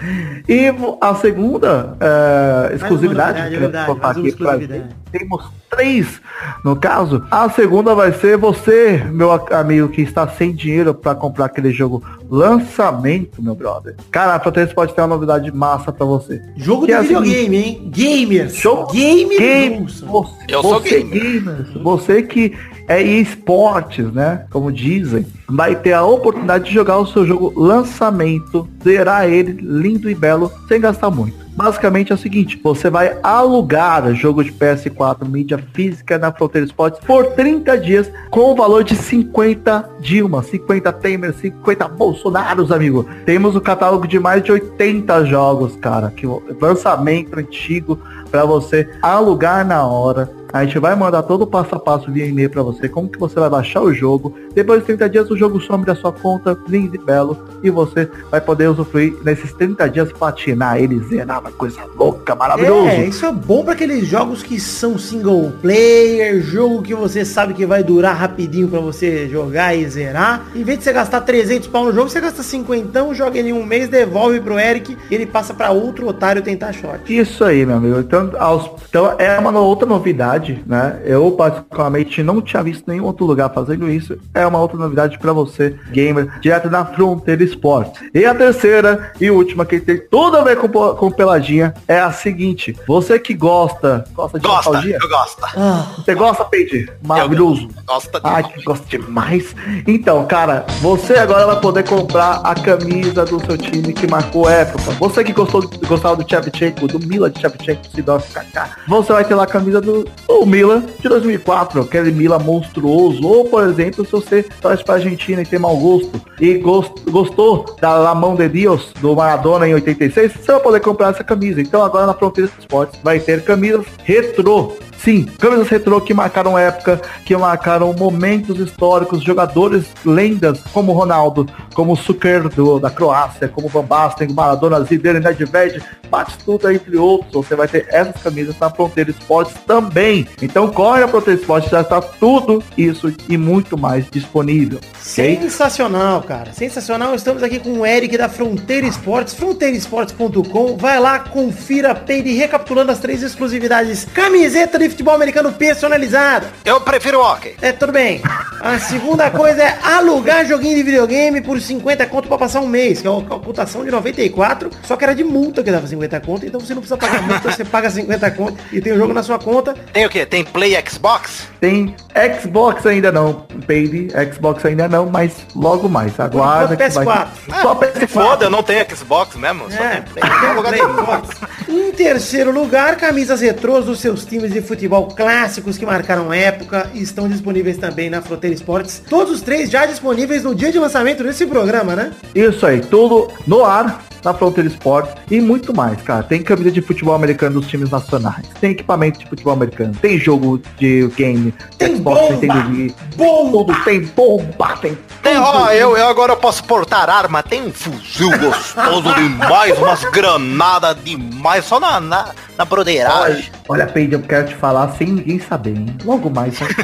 E a segunda eh, exclusividade, é eu verdade, pra exclusividade. temos três no caso. A segunda vai ser você, meu amigo que está sem dinheiro para comprar aquele jogo lançamento, meu brother. Cara, a Fronteira pode ter uma novidade massa para você. Jogo Que de é videogame, hein? Gamers. Jogo- Game, Game, Wilson. você, Eu sou você gamer. gamers, você que é esportes, né? Como dizem, vai ter a oportunidade de jogar o seu jogo lançamento, zerar ele lindo e belo, sem gastar muito. Basicamente é o seguinte, você vai alugar jogo de PS4 mídia física na Fronteira Esportes por 30 dias com o valor de 50 Dilma, 50 Temer, 50 Bolsonaros, amigo. Temos o catálogo de mais de 80 jogos, cara, que lançamento antigo para você alugar na hora. A gente vai mandar todo o passo a passo via e-mail para você, como que você vai baixar o jogo. Depois de 30 dias o jogo some da sua conta, lindo e belo, e você vai poder usufruir nesses 30 dias platinar ele, zerar, uma coisa louca, maravilhoso. É, isso é bom para aqueles jogos que são single player, jogo que você sabe que vai durar rapidinho para você jogar e zerar. Em vez de você gastar 300 pau no jogo, você gasta 50, joga ele em um mês, devolve pro Eric e ele passa para outro otário tentar short. Isso aí, meu amigo. Então, aos- então é uma outra novidade, né? Eu particularmente não tinha visto nenhum outro lugar fazendo isso. É uma outra novidade para você, gamer, direto na Fronteira Esporte. E a terceira e última que tem tudo a ver com, com peladinha é a seguinte: você que gosta, gosta de Gosta, nostalgia? eu gosto. Você gosta, Peide? Maravilhoso. Gosta Ai, que gosto demais. Então, cara, você agora vai poder comprar a camisa do seu time que marcou época. Você que gostou, gostava do Shevchenko, do Mila de Shevchenko, Sidorf, Kaká, você vai ter lá a camisa do, do Mila de 2004, aquele Mila monstruoso. Ou, por exemplo, se você torce pra Argentina e tem mau gosto e gost- gostou da La Mão de Dios do Maradona em 86, você vai poder comprar essa camisa. Então agora na Fronteira Esportes vai ter camisas retrô. Sim, camisas retrô que marcaram época, que marcaram momentos históricos, jogadores lendas como Ronaldo, como Suker da Croácia, como Van Basten, Maradona, Zidane, Nedved, Batistuta, entre outros. Você vai ter essas camisas na Fronteira Esportes também. Então corre a Fronteira Esportes, já está tudo isso e muito mais disponível. Sensacional, cara. Sensacional. Estamos aqui com o Eric da Fronteira Esportes, fronteiraesportes.com. Vai lá, confira, peide, recapitulando as três exclusividades. Camiseta de futebol americano personalizada. Eu prefiro hockey. É, tudo bem. A segunda coisa é alugar joguinho de videogame por 50 conto pra passar um mês, que é uma computação de 94, só que era de multa que dava 50 conto, então você não precisa pagar multa, você paga 50 conto e tem o jogo na sua conta. Tem o quê? Tem Play Xbox? Tem Xbox ainda não, baby. Xbox ainda não, mas logo mais. Aguarda que vai. PS4. Só Se PS4. foda, eu não tenho Xbox mesmo. Só É. Tem um lugar Xbox. Em terceiro lugar, camisas retrôs dos seus times de futebol clássicos que marcaram época e estão disponíveis também na Fronteira Esportes. Todos os três já disponíveis no dia de lançamento desse programa, né? Isso aí, tudo no ar, na Fronteira Esportes e muito mais, cara. Tem camisa de futebol americano dos times nacionais, tem equipamento de futebol americano, tem jogo de game, Tem Xbox, bomba, Nintendo Wii, bomba. tudo, tem bomba, tem Ó, eu, eu agora posso portar arma, tem um fuzil gostoso demais, umas granadas demais, só na, na, na broderagem. Olha, Peide, eu quero te falar sem ninguém saber, hein? Logo mais, né?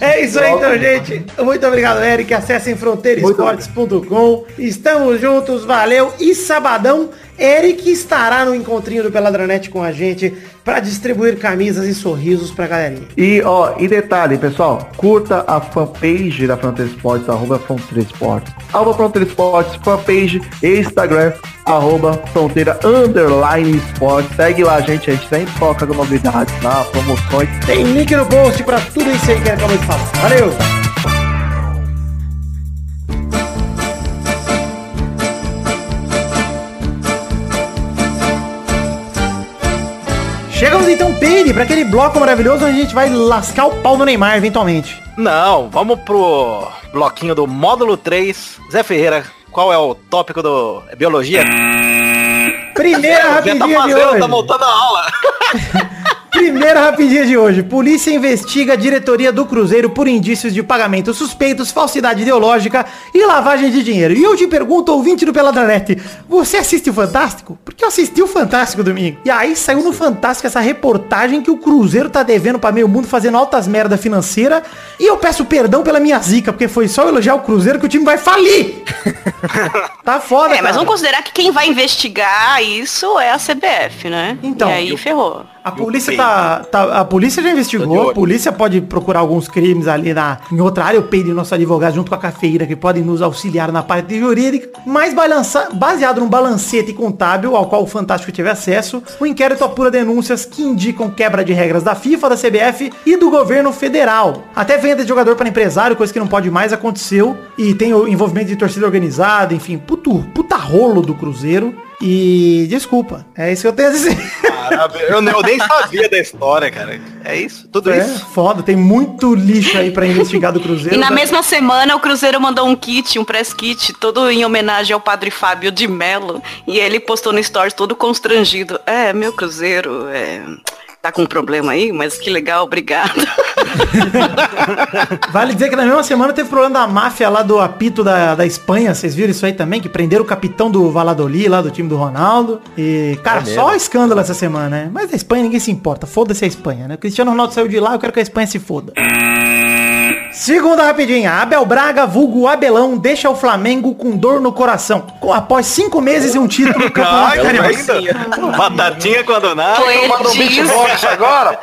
É isso aí, então, gente. Muito obrigado, Eric. Acessem fronteiresportes.com. Estamos juntos, valeu. E sabadão, Eric estará no encontrinho do Peladranet com a gente para distribuir camisas e sorrisos pra galerinha. E, ó, e detalhe, pessoal, curta a fanpage da Fronteira Esportes, arroba Fronteira Esportes. Arroba Fronteira Esportes, fanpage, Instagram, arroba Fronteira Underline Esportes. Segue lá, gente, a gente sempre coloca novidades lá, promoções. Tem link no post pra tudo isso aí que acabou de falar. Valeu! Chegamos então, Peire, para aquele bloco maravilhoso onde a gente vai lascar o pau no Neymar eventualmente. Não, vamos pro bloquinho do módulo 3. Zé Ferreira, qual é o tópico do é biologia? Primeira tá rapidinha de fazendo, hoje. tá voltando a aula. Primeira rapidinha de hoje. Polícia investiga a diretoria do Cruzeiro por indícios de pagamentos suspeitos, falsidade ideológica e lavagem de dinheiro. E eu te pergunto, ouvinte do Peladranete, você assiste o Fantástico? Porque eu assisti o Fantástico domingo. E aí saiu no Fantástico essa reportagem que o Cruzeiro tá devendo pra meio mundo fazendo altas merda financeira. E eu peço perdão pela minha zica, porque foi só elogiar o Cruzeiro que o time vai falir. tá foda, É, mas cara. vamos considerar que quem vai investigar isso é a CBF, né? Então, e aí eu- ferrou. A polícia tá, tá- A polícia já investigou. A polícia pode procurar alguns crimes ali na, em outra área. Eu peidi nosso advogado junto com a cafeíra que podem nos auxiliar na parte jurídica. Mas balança, baseado num balancete contábil ao qual o Fantástico teve acesso, o inquérito apura denúncias que indicam quebra de regras da FIFA, da CBF e do governo federal. Até venda de jogador para empresário, coisa que não pode mais, aconteceu. E tem o envolvimento de torcida organizada, enfim, puto, puta rolo do Cruzeiro. E desculpa, é isso que eu tenho a dizer. Caramba, eu, nem- eu nem sabia da história, cara. É isso, tudo É, isso. foda, tem muito lixo aí pra investigar do Cruzeiro. E na né? mesma semana o Cruzeiro mandou um kit, um press kit, todo em homenagem ao padre Fábio de Mello. E ele postou no stories todo constrangido. É, meu Cruzeiro, é, tá com um problema aí, mas que legal, obrigado. Vale dizer que na mesma semana teve problema da máfia lá do apito da, da Espanha. Vocês viram isso aí também? Que prenderam o capitão do Valladolid, lá do time do Ronaldo. E, cara, É só escândalo essa semana, né? Mas a Espanha ninguém se importa. Foda-se a Espanha, né? O Cristiano Ronaldo saiu de lá, eu quero que a Espanha se foda. Segunda rapidinha, Abel Braga, vulgo Abelão, deixa o Flamengo com dor no coração. Com- Após cinco meses e um título no Campeonato Ai, ainda. Batatinha quando nada. Manda um beatbox agora.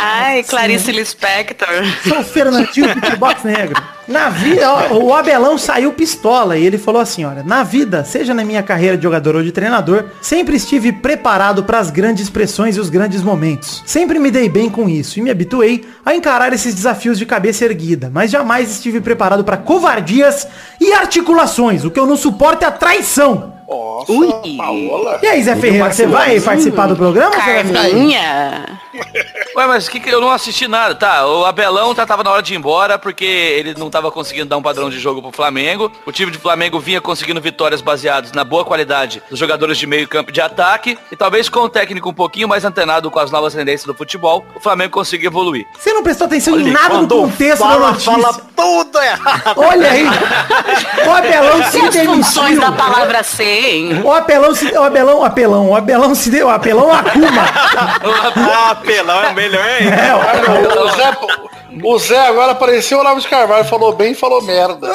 Ai, Clarice Lispector. Sou o Fernandinho Beatbox Negro. Na vida, ó, o Abelão saiu pistola e ele falou assim, olha, na vida, seja na minha carreira de jogador ou de treinador, sempre estive preparado para as grandes pressões e os grandes momentos. Sempre me dei bem com isso e me habituei a encarar esses desafios de cabeça erguida, mas jamais estive preparado para covardias e articulações. O que eu não suporto é a traição. Nossa, Ui. Paola. E aí, Zé Ferreira, você vai participar do programa? Carminha. Ué, mas que, que eu não assisti nada, tá? O Abelão tá, tava na hora de ir embora porque ele não tava conseguindo dar um padrão de jogo pro Flamengo. O time de Flamengo vinha conseguindo vitórias baseadas na boa qualidade dos jogadores de meio campo de ataque. E talvez com o técnico um pouquinho mais antenado com as novas tendências do futebol, o Flamengo consiga evoluir. Você não prestou atenção em Olha, nada no contexto da fala, notícia. fala tudo errado. Olha aí. O Apelão se Tem as funções demitiu. da palavra O Apelão se o Abelão, o Apelão, o Abelão se deu, o Apelão Akuma. Ah, pelão é melhor ainda. É, o- O Zé, o Zé agora apareceu o Olavo de Carvalho, falou bem e falou merda.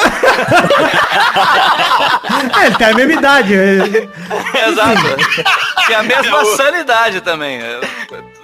é, ele tem a mesma idade. Exato. E a mesma sanidade também. É,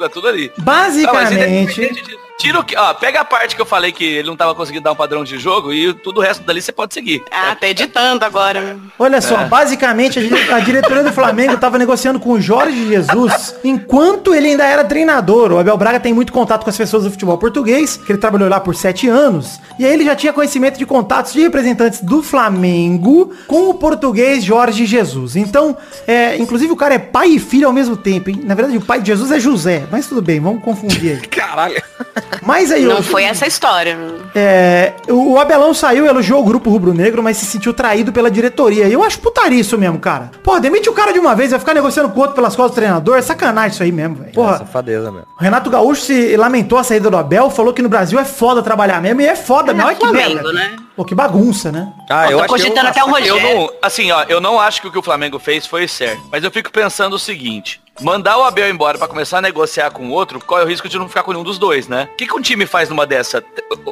é tudo ali. Basicamente, Não, Tira o que. Ó, pega a parte que eu falei que ele não tava conseguindo dar um padrão de jogo e tudo o resto dali você pode seguir. Ah, tá editando agora. Olha só, basicamente a, a diretoria do Flamengo estava negociando com o Jorge Jesus enquanto ele ainda era treinador. O Abel Braga tem muito contato com as pessoas do futebol português, que ele trabalhou lá por sete anos. E aí ele já tinha conhecimento de contatos de representantes do Flamengo com o português Jorge Jesus. Então, é, inclusive o cara é pai e filho ao mesmo tempo. Hein? Na verdade, o pai de Jesus é José. Mas tudo bem, vamos confundir aí. Caralho. Mas aí, Não o- foi essa a história. é, o Abelão saiu, elogiou o grupo rubro-negro, mas se sentiu traído pela diretoria. E eu acho putaria isso mesmo, cara. Pô, demite o cara de uma vez, vai ficar negociando com o outro pelas costas do treinador. É sacanagem isso aí mesmo, velho. É, Porra, safadeza mesmo. o Renato Gaúcho se lamentou a saída do Abel, falou que no Brasil é foda trabalhar mesmo. E é foda, É, não é que Flamengo, merda. né? Pô, que bagunça, né? Ah, Eu tô cogitando até o Eu Rogério. não, assim, ó, eu não acho que o que o Flamengo fez foi certo. Mas eu fico pensando o seguinte. Mandar o Abel embora pra começar a negociar com outro, qual é o risco de não ficar com nenhum dos dois, né? O que, que um time faz numa dessa?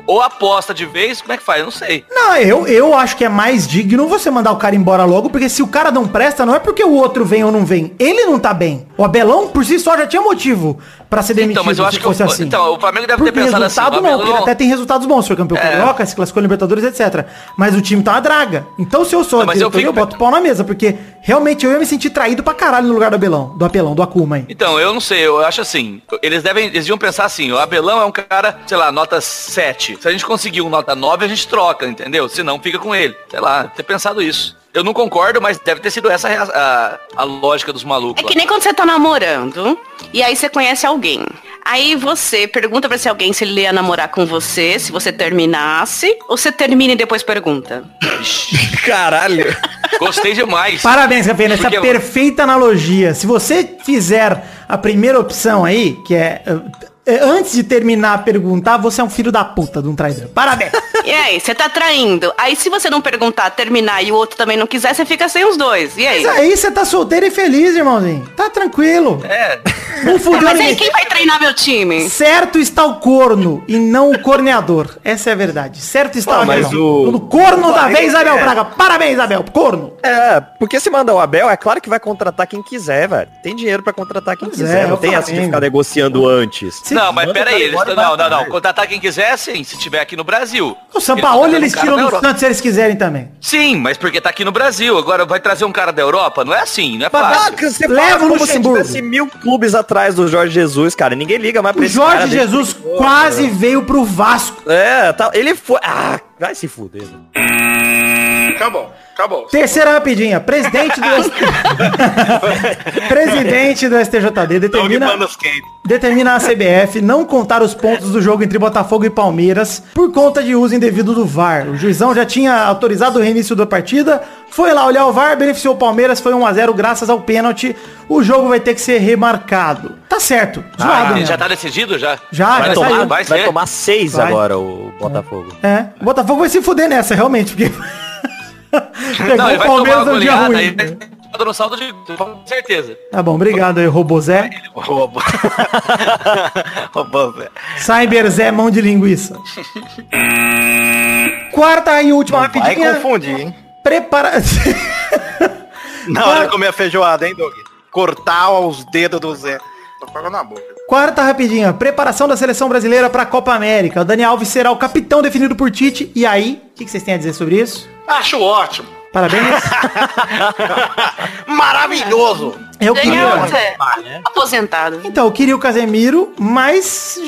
Ou aposta de vez, como é que faz? Eu não sei. Não, eu, eu acho que é mais digno você mandar o cara embora logo, porque se o cara não presta, não é porque o outro vem ou não vem. Ele não tá bem. O Abelão, por si só, já tinha motivo pra ser demitido Então, mas eu acho que fosse assim. então, o Flamengo deve Por ter pensado assim, resultado o não, porque ele até tem resultados bons. Foi campeão É. carioca, se classificou em Libertadores, etc. Mas o time tá uma draga. Então, se eu sou Não, a mas eu diretoria, eu, fico- boto o pau na mesa, porque realmente eu ia me sentir traído pra caralho no lugar do Abelão, do Apelão, do Akuma aí. Então, eu não sei, eu acho assim, eles devem, eles deviam pensar assim, o Abelão é um cara, sei lá, nota 7. Se a gente conseguir um nota 9, a gente troca, entendeu? Se não, fica com ele. Sei lá, ter pensado isso. Eu não concordo, mas deve ter sido essa a, a- a lógica dos malucos. É que nem quando você tá namorando e aí você conhece alguém. Aí você pergunta pra esse alguém se ele ia namorar com você, se você terminasse, ou você termina e depois pergunta. Caralho. Gostei demais. Parabéns, Cafeína, essa Porque- perfeita analogia. Se você fizer a primeira opção aí, que é, é, antes de terminar a perguntar, você é um filho da puta de um traidor. Parabéns. E aí, você tá traindo. Aí se você não perguntar, terminar e o outro também não quiser, você fica sem os dois. E aí? Mas aí você tá solteiro e feliz, irmãozinho. Tá tranquilo. É, Não fudeu Mas aí quem vai treinar meu time? Certo está o corno e não o corneador. Essa é a verdade. Certo está Pô, o mas Abel. o- No corno da vez, Abel é. Braga. Parabéns, Abel. Corno. É, porque se mandar o Abel, é claro que vai contratar quem quiser, velho. Tem dinheiro pra contratar quem Pois quiser. é, não o tem essa de ficar negociando antes. Se- não, mas manda o pera aí, cara eles, não, não, não, contratar quem quiser, sim, se tiver aqui no Brasil. O Sampaoli eles tiram do cara Santos se eles quiserem também. Sim, mas porque tá aqui no Brasil. Agora vai trazer um cara da Europa? Não é assim, não é fácil. Caraca, você Leva o como se Luxemburgo. tivesse mil clubes atrás do Jorge Jesus, cara. Ninguém liga mais pra O esse cara. Jorge desde Jesus quase veio pro Vasco. É, tá, ele foi... Ah, vai se fuder. velho. Acabou, acabou. Terceira rapidinha. Presidente do Presidente do STJD determina determina a CBF não contar os pontos do jogo entre Botafogo e Palmeiras por conta de uso indevido do VAR. O juizão já tinha autorizado o reinício da partida, foi lá olhar o VAR, beneficiou o Palmeiras, foi 1 a 0 graças ao pênalti. O jogo vai ter que ser remarcado. Tá certo. Zoado Ah, já tá decidido já? Já, Vai, já tomar, saiu. vai, ser? tomar seis Vai. agora o Botafogo. É, o Botafogo vai se fuder nessa, realmente, porque pegou Não, ele o vai tomar Palmeiras uma no dia goleada ruim. aí. vai no saldo de com certeza. Tá bom, obrigado aí, Robozé. Velho. Cyber Zé, mão de linguiça. Quarta e última Vai rapidinha. confundir, hein? Prepara... Na hora de comer a feijoada, hein, Doug? Cortar os dedos do Zé. Tô água na boca. Quarta rapidinha. Preparação da seleção brasileira para a Copa América. O Dani Alves será o capitão definido por Tite. E aí, o que, que vocês têm a dizer sobre isso? Acho ótimo. Parabéns. Maravilhoso! Eu Daniel, queria... você é aposentado. Então, eu queria o Casemiro, mas,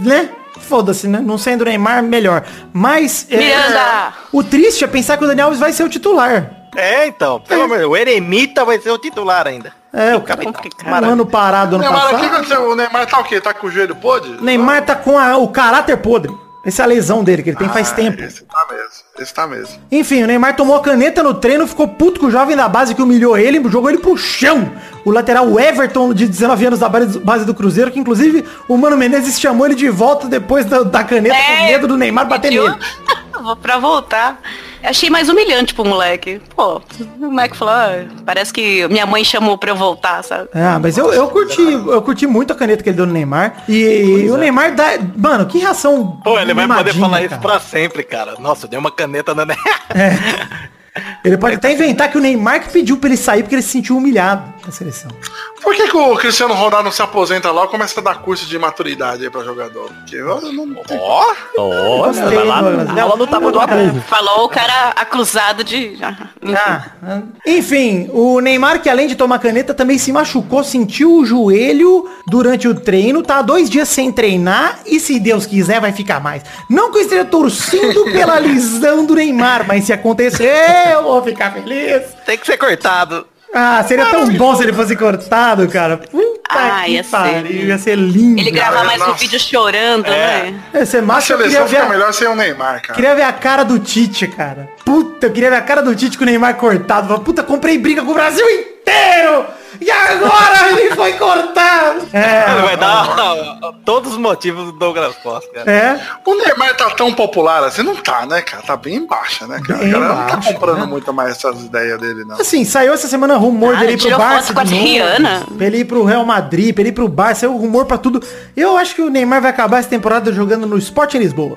né? Foda-se, né? Não sendo o Neymar, melhor. Mas... é, o triste é pensar que o Dani Alves vai ser o titular. É, então. Deus, o Eremita vai ser o titular ainda. É, o cara um ano parado ano Neymar, o que passado. aconteceu? O Neymar tá o quê? Tá com o joelho podre? Neymar tá com a- o caráter podre. Essa é a lesão dele, que ele tem faz Ah, tempo. Esse tá mesmo. Esse tá mesmo. Enfim, o Neymar tomou a caneta no treino, ficou puto com o jovem da base que humilhou ele, jogou ele pro chão. O lateral Everton, de 19 anos da base do Cruzeiro, que inclusive o Mano Menezes chamou ele de volta depois da, da caneta com É, medo do Neymar bater pediu nele. pra voltar. Achei mais humilhante pro moleque. Pô, o moleque falou, ah, parece que minha mãe chamou pra eu voltar, sabe? Ah, mas eu, eu curti, eu curti muito a caneta que ele deu no Neymar. E, o Neymar dá. Mano, que reação. Pô, ele vai poder falar isso cara. pra sempre, cara. Nossa, eu dei uma caneta na... Ele pode até inventar que o Neymar que pediu pra ele sair porque ele se sentiu humilhado na seleção. Por que, que o Cristiano Ronaldo não se aposenta lá e começa a dar curso de maturidade aí pra jogador? Porque eu não. Ó, vai lá no tapa do abuso. Falou o cara acusado de. Enfim. Ah, enfim, o Neymar, que além de tomar caneta, também se machucou, sentiu o joelho durante o treino, tá há dois dias sem treinar e se Deus quiser vai ficar mais. Não que eu esteja torcendo pela lesão do Neymar, mas se acontecer, eu vou ficar feliz. tem que ser cortado. Ah, seria tão bom se ele fosse cortado, cara. Puta Ah, que ia ser, pariu, né? ia ser lindo. Ele grava mais um nossa. vídeo chorando, né? Ia ser A massa, eu queria seleção ver, fica a, melhor sem o Neymar, cara. queria ver a cara do Tite, cara. Puta, eu queria ver a cara do Tite com o Neymar cortado. Puta, comprei briga com o Brasil inteiro! E agora ele foi cortado! Ele É, vai dar ó, todos os motivos do Douglas Costa, cara. é. O Neymar tá tão popular assim, não tá, né, cara? Tá bem baixa, né, cara? Bem a galera não tá comprando né? muito mais essas ideias dele, não. Assim, saiu essa semana rumor Ah, dele ir ele pro Barça foto com a de Rihanna. pra ele ir pro Real Madrid, pra ele ir pro Barça, saiu rumor pra tudo. Eu acho que o Neymar vai acabar essa temporada jogando no Sport em Lisboa.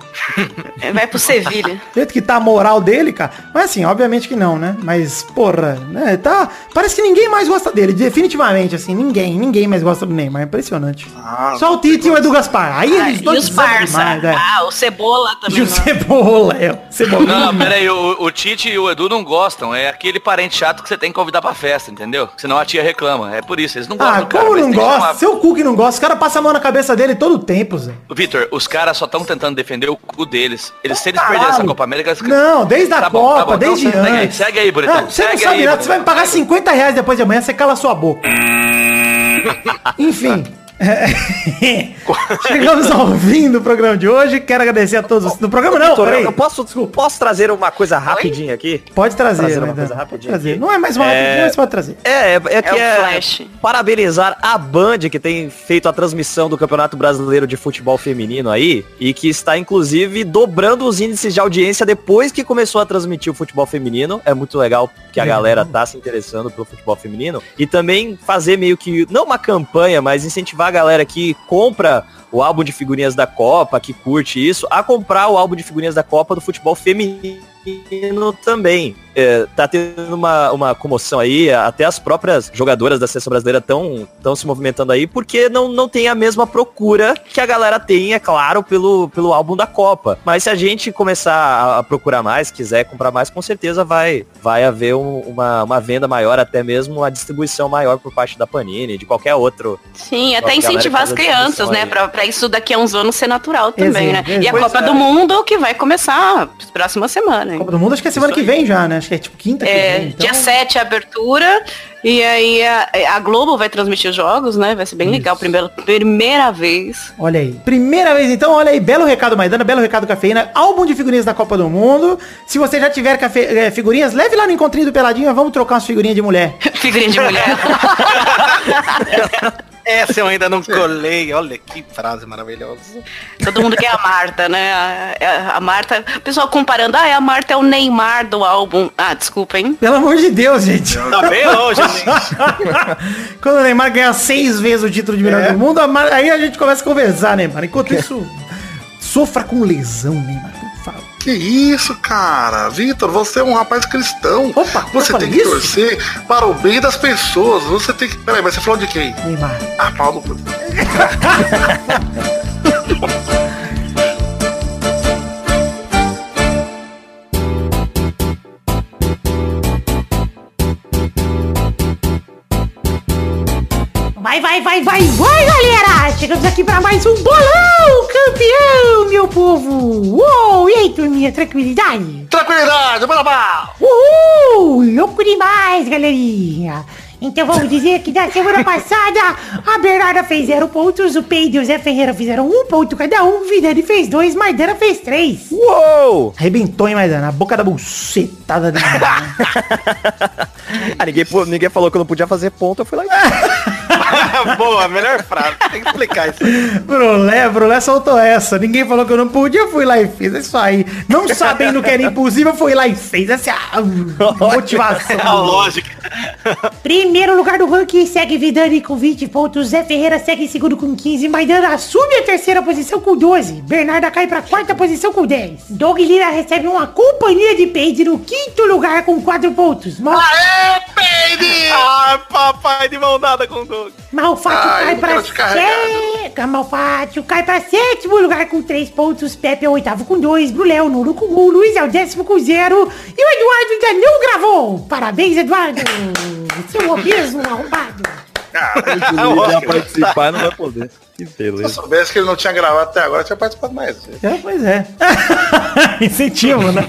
Vai pro Sevilha. Do jeito que tá a moral dele, cara. Mas assim, obviamente que não, né? Mas, porra, né? Tá. Parece que ninguém mais gosta dele. Definitivamente, assim, ninguém, ninguém mais gosta do Neymar. É impressionante. Ah, Só o Tite e o Edu Gaspar. Aí Ah, eles e dois os precisam parça. demais, é. Ah, o Cebola E também. o não. Cebola, é. O Cebola. Não, pera aí, o, o Tite e o Edu não gostam. É aquele parente chato que você tem que convidar pra festa, entendeu? Senão a tia reclama. É por isso, eles não gostam Ah, cara. como não gosta? chamar- Seu cu que não gosta. Os caras passam a mão na cabeça dele todo o tempo, Zé. Vitor, os caras só estão tentando defender o cu deles. Eles, se eles perderem essa Copa América... eles- Não, desde a Tá bom, Copa, tá bom. Então desde segue aí, antes. segue aí, bonitão. Ah, você não sabe aí, nada, você vai me pagar 50 reais depois de amanhã, você cala sua boca. Enfim. É, Chegamos ao fim do programa de hoje. Quero agradecer a todos. No programa não, Vitor, peraí. eu posso, posso trazer uma coisa rapidinha aqui? Pode trazer, trazer uma né, coisa Dan? rapidinha Trazer. Não é mais uma É. rapidinho, mas pode trazer. É, é, é que o é, Flash. parabenizar a Band que tem feito a transmissão do Campeonato Brasileiro de Futebol Feminino aí e que está inclusive dobrando os índices de audiência depois que começou a transmitir o futebol feminino. É muito legal que a galera tá se interessando pelo futebol feminino e também fazer meio que não uma campanha, mas incentivar a galera que compra o álbum de figurinhas da Copa, que curte isso, a comprar o álbum de figurinhas da Copa do futebol feminino também. É, tá tendo uma, uma comoção aí, até as próprias jogadoras da seleção brasileira estão tão se movimentando aí, porque não, não tem a mesma procura que a galera tem, é claro, pelo, pelo álbum da Copa. Mas se a gente começar a, a procurar mais, quiser comprar mais, com certeza vai, vai haver um- uma, uma venda maior, até mesmo uma distribuição maior por parte da Panini, de qualquer outro. Sim, até incentivar as a crianças, né? Pra, pra isso daqui a uns anos ser natural também, Exato, né? E a Copa é. do Mundo que vai começar próxima semana. hein? Copa do Mundo acho que é semana que vem já, né? Acho que é tipo quinta que É, vem. então- dia 7 a abertura. E aí a, a Globo vai transmitir os jogos, né? Vai ser bem legal. Primeira, primeira vez. Olha aí. Primeira vez então, olha aí, belo recado Maidana, belo recado cafeína, álbum de figurinhas da Copa do Mundo. Se você já tiver cafe- eh, figurinhas, leve lá no encontrinho do Peladinha, vamos trocar umas figurinhas de mulher. Figurinha de mulher. Essa eu ainda não colei. Olha que frase maravilhosa. Todo mundo quer a Marta, né? A, a- a Marta. O pessoal comparando, ah, a Marta é o Neymar do álbum. Ah, desculpa, hein? Pelo amor de Deus, gente. Tá bem longe? Quando o Neymar ganhar seis vezes o título de melhor do mundo, aí a gente começa a conversar, Neymar. Enquanto isso, sofra com lesão, Neymar. Que isso, cara? Vitor, você é um rapaz cristão. Opa, você tem que isso? torcer para o bem das pessoas. Você tem que. Peraí, mas você falou de quem? Neymar. Ah, Paulo. Vai, vai, vai, vai, vai, galera! Chegamos aqui para mais um bolão campeão, meu povo! Uou! E aí, turminha, tranquilidade? Tranquilidade, bora lá! Uhul! Louco demais, galerinha! Então vamos dizer que da semana passada a Bernarda fez zero pontos, o Pedro e o Zé Ferreira fizeram um ponto cada um, o Vidani fez dois, Maidana fez três. Uou! Arrebentou, hein, Maidana? A boca da bucetada dele. Ah, ninguém, ninguém falou que eu não podia fazer ponto, eu fui lá e Boa, melhor frase. Tem que explicar isso. Brulé, Brulé soltou essa. Ninguém falou que eu não podia, eu fui lá e fiz. É isso aí. Não sabendo que era impossível, eu fui lá e fez. Essa é a motivação. É a lógica. Primeiro lugar do ranking segue Vidani com 20 pontos. Zé Ferreira segue em segundo com 15. Maidana assume a terceira posição com 12. Bernarda cai pra quarta posição com 10. Doug Lira recebe uma companhia de peide no quinto lugar com 4 pontos. Mal, Aê, peide! Ah, papai de mão dada com o Doug. Malfátio Ah, cai pra. Malfátio cai pra sétimo lugar com 3 pontos. Pepe é o oitavo com 2. Bruléo nono com 1. Luiz é o décimo com 0. E o Eduardo ainda não gravou. Parabéns, Eduardo. Seu obeso arrombado. Ele ia participar não vai poder. Que Se eu beleza. soubesse que ele não tinha gravado até agora, eu tinha participado mais. É, pois é. Incentivo, né?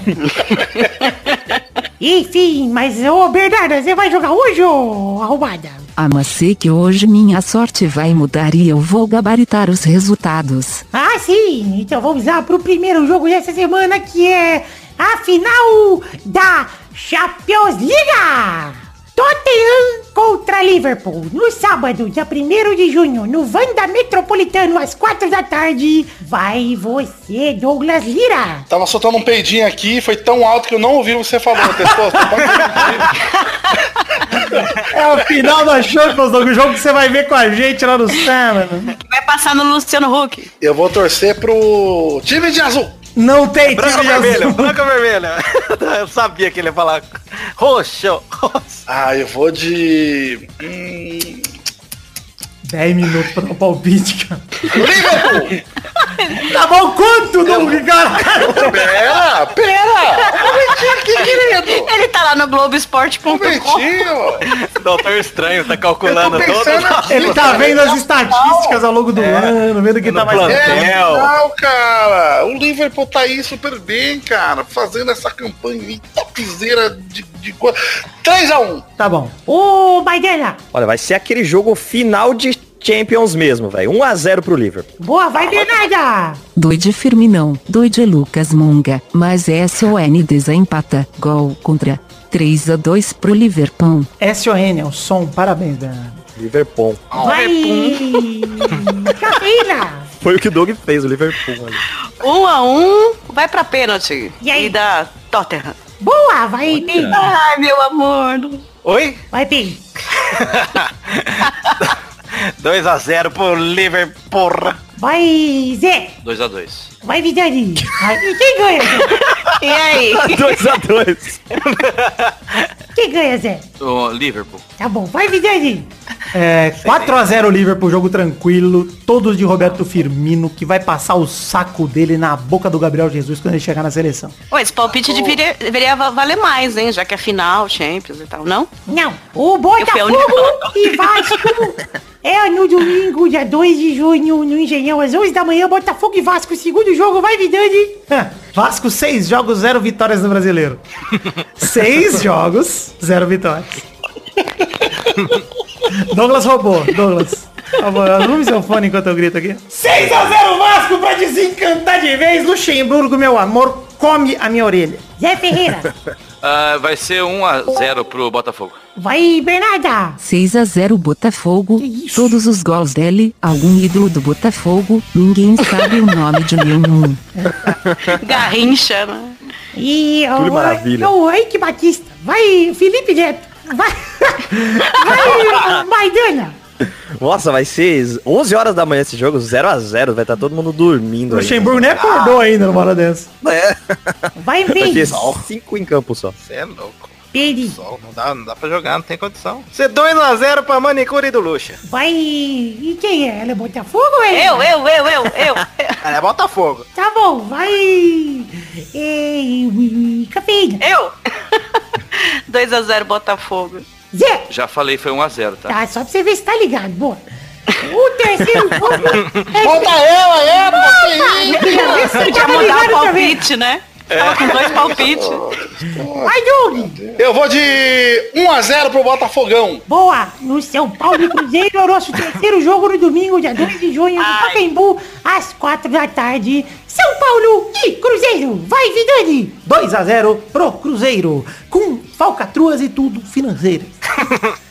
Enfim, mas ô Bernardo, você vai jogar hoje, ô arrombada? Ah, mas sei que hoje minha sorte vai mudar e eu vou gabaritar os resultados. Ah, sim. Então vamos lá pro primeiro jogo dessa semana, que é a final da Champions League. Tottenham contra Liverpool, no sábado, dia 1 de junho, no Vanda Metropolitano, às 4 da tarde. Vai você, Douglas Lira. Tava soltando um peidinho aqui, foi tão alto que eu não ouvi você falando, pessoal. É o final da Champions, o jogo que você vai ver com a gente lá no sábado. Vai passar no Luciano Huck. Eu vou torcer pro time de azul. Não tem Branco time ou azul. Branco ou vermelho? Eu sabia que ele ia falar roxo. roxo. Ah, eu vou de. Hum, 10 minutos pra dar um palpite, cara. Liverpool! Tá bom quanto, Doug, cara? Pera, pera! Um momentinho aqui, querido! Ele tá lá no Um Globoesporte.com. momentinho! Doutor Estranho tá calculando todas pensando as... aqui, Ele tá vendo as estatísticas ao longo do ano, vendo quem tá mais. É legal, cara. O Liverpool tá aí super bem, cara. Fazendo essa campanha aí, topzera de, de coisa. 3x1. Tá bom. Ô, Maidana. Olha, vai ser aquele jogo final de Champions mesmo, velho. 1x0 pro Liverpool. Boa, vai, Bernarda. Doide Firminão, doide Lucas Monga, mas SON desempata, gol contra 3 a 2 pro Liverpool. S.O.N. é o som. Parabéns, Bernardo. Liverpool. Vai. Cafeína. Foi o que o Doug fez, o Liverpool ali. Um a um, vai pra pênalti. E aí? da Tottenham. Boa, vai, Pim. Ai, meu amor. Oi? Vai, Pim. 2x0 pro Liverpool. Vai, Zé. 2x2. Vai, Vidani. Vai. E quem ganha? E aí? 2x2. Quem ganha, Zé? O Liverpool. Tá bom, vai, Vidani. É, 4x0 Liverpool, jogo tranquilo. Todos de Roberto Firmino, que vai passar o saco dele na boca do Gabriel Jesus quando ele chegar na seleção. Ô, esse palpite deveria, deveria va- valer mais, hein? Já que é final, Champions e tal, não? Não, o a Botafogo e Vasco é no domingo, dia 2 de junho, no Engenhão, às 11 da manhã, Botafogo e Vasco, segundo jogo, vai, Vidani. Vasco, 6 jogos, 0 vitórias no brasileiro. 6 jogos, 0 vitórias. Douglas roubou, Douglas. Arrume seu fone enquanto eu grito aqui. 6x0 Vasco pra desencantar de vez. Luxemburgo, meu amor, come a minha orelha. Zé Ferreira, Ah, vai ser 1x0 pro Botafogo. Vai, Bernarda. 6 a 0 Botafogo. Todos os gols dele, algum ídolo do Botafogo, ninguém sabe o nome de nenhum. Garrincha, né? E Tudo o, maravilha. o Henrique Batista. Vai, Felipe Neto. Vai, vai, Maidana. Nossa, vai ser 11 horas da manhã esse jogo, 0x0. Vai estar todo mundo dormindo. aí. Luxemburgo nem acordou ainda numa hora dessa. É. Vai, Vai ter Pedro. 5 em campo só. Você é louco. Pedro. Sol, não dá, não dá pra jogar, não tem condição. Ser 2x0 pra manicure do Luxa. Vai. E quem é? Ela é Botafogo ou é? Eu, eu, eu, eu, eu. É Botafogo. Tá bom, vai. É, cafeína. Eu? 2x0 Botafogo. Zé. Já falei, foi 1x0, tá? Tá, só pra você ver se tá ligado. Boa. O terceiro jogo é... Volta eu aí, isso? Podia mudar o também. palpite, né? Tava com dois palpites. Vai, Doug. Eu vou de 1x0 pro Botafogão. Boa. No São Paulo e Cruzeiro é o nosso terceiro jogo no domingo, dia 2 de junho, no Ai. Pacaembu, às 4 da tarde. São Paulo e Cruzeiro. Vai, Vidani. 2x0 pro Cruzeiro. Com falcatruas e tudo financeiro.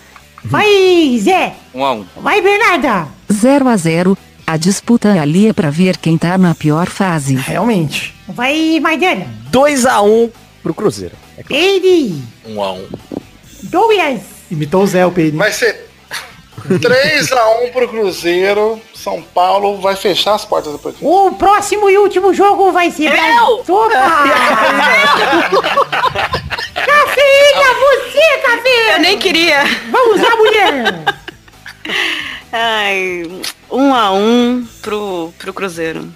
Vai, Zé. 1x1. Vai, Bernarda. 0 a 0 A disputa ali é pra ver quem tá na pior fase. Realmente. Vai, Maidana. 2x1 pro Cruzeiro. É Peide. 1x1. Douglas. Imitou o Zé, o Peide. Vai ser 3x1 pro Cruzeiro. São Paulo vai fechar as portas depois disso. O próximo e último jogo vai ser... Eu? Opa! Cafeína, você, Eu café! nem queria. Vamos lá, mulher! Ai, um a um pro, pro Cruzeiro.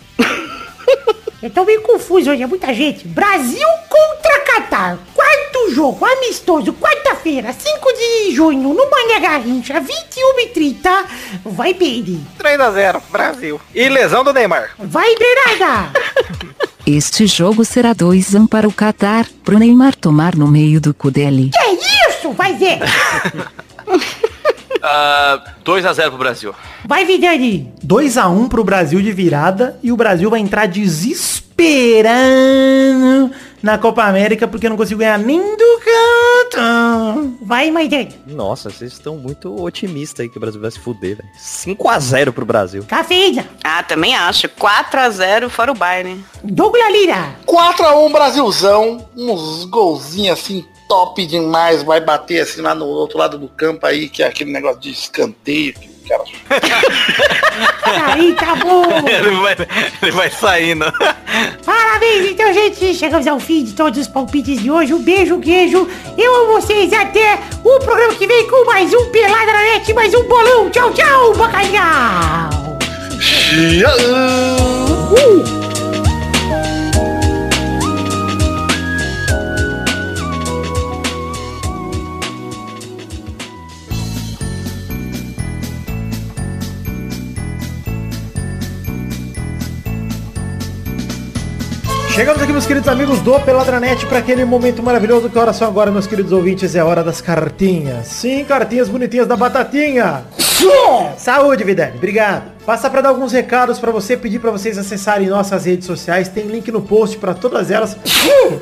Eu tô meio confuso hoje, é muita gente. Brasil contra Catar. Quarto jogo, amistoso, quarta-feira, 5 de junho, no Mané Garrincha, 21h30. Vai, Peide. 3x0, Brasil. E lesão do Neymar. Vai, Bernarda. Este jogo será 2 1 para o Qatar, pro Neymar tomar no meio do cu dele. que isso? Vai, Zé. Ah, 2x0 pro Brasil. Vai, Vidani. 2x1 pro Brasil de virada e o Brasil vai entrar desesperando na Copa América porque não conseguiu ganhar nem do Qatar. Vai, Maidani. Nossa, vocês estão muito otimistas aí que o Brasil vai se fuder, velho. 5x0 pro Brasil. Cafeína. Ah, também acho. 4 a 0 fora o Bayern. Douglas Lira. 4x1 Brasilzão. Uns golzinhos assim top demais. Vai bater assim lá no outro lado do campo aí, que é aquele negócio de escanteio. Que o cara... Aí, tá bom. Ele vai, ele vai saindo. Parabéns, então, gente. Chegamos ao fim de todos os palpites de hoje. Um beijo, queijo. Eu amo vocês. Até o programa que vem com mais um Pelada na Net, mais um bolão. Tchau, tchau, bacalhau. Chegamos aqui, meus queridos amigos do Peladranet, para aquele momento maravilhoso. Que horas são agora, meus queridos ouvintes? É hora das cartinhas. Sim, cartinhas bonitinhas da Batatinha. Saúde, Vidani. Obrigado. Passar para dar alguns recados para você, pedir para vocês acessarem nossas redes sociais. Tem link no post para todas elas.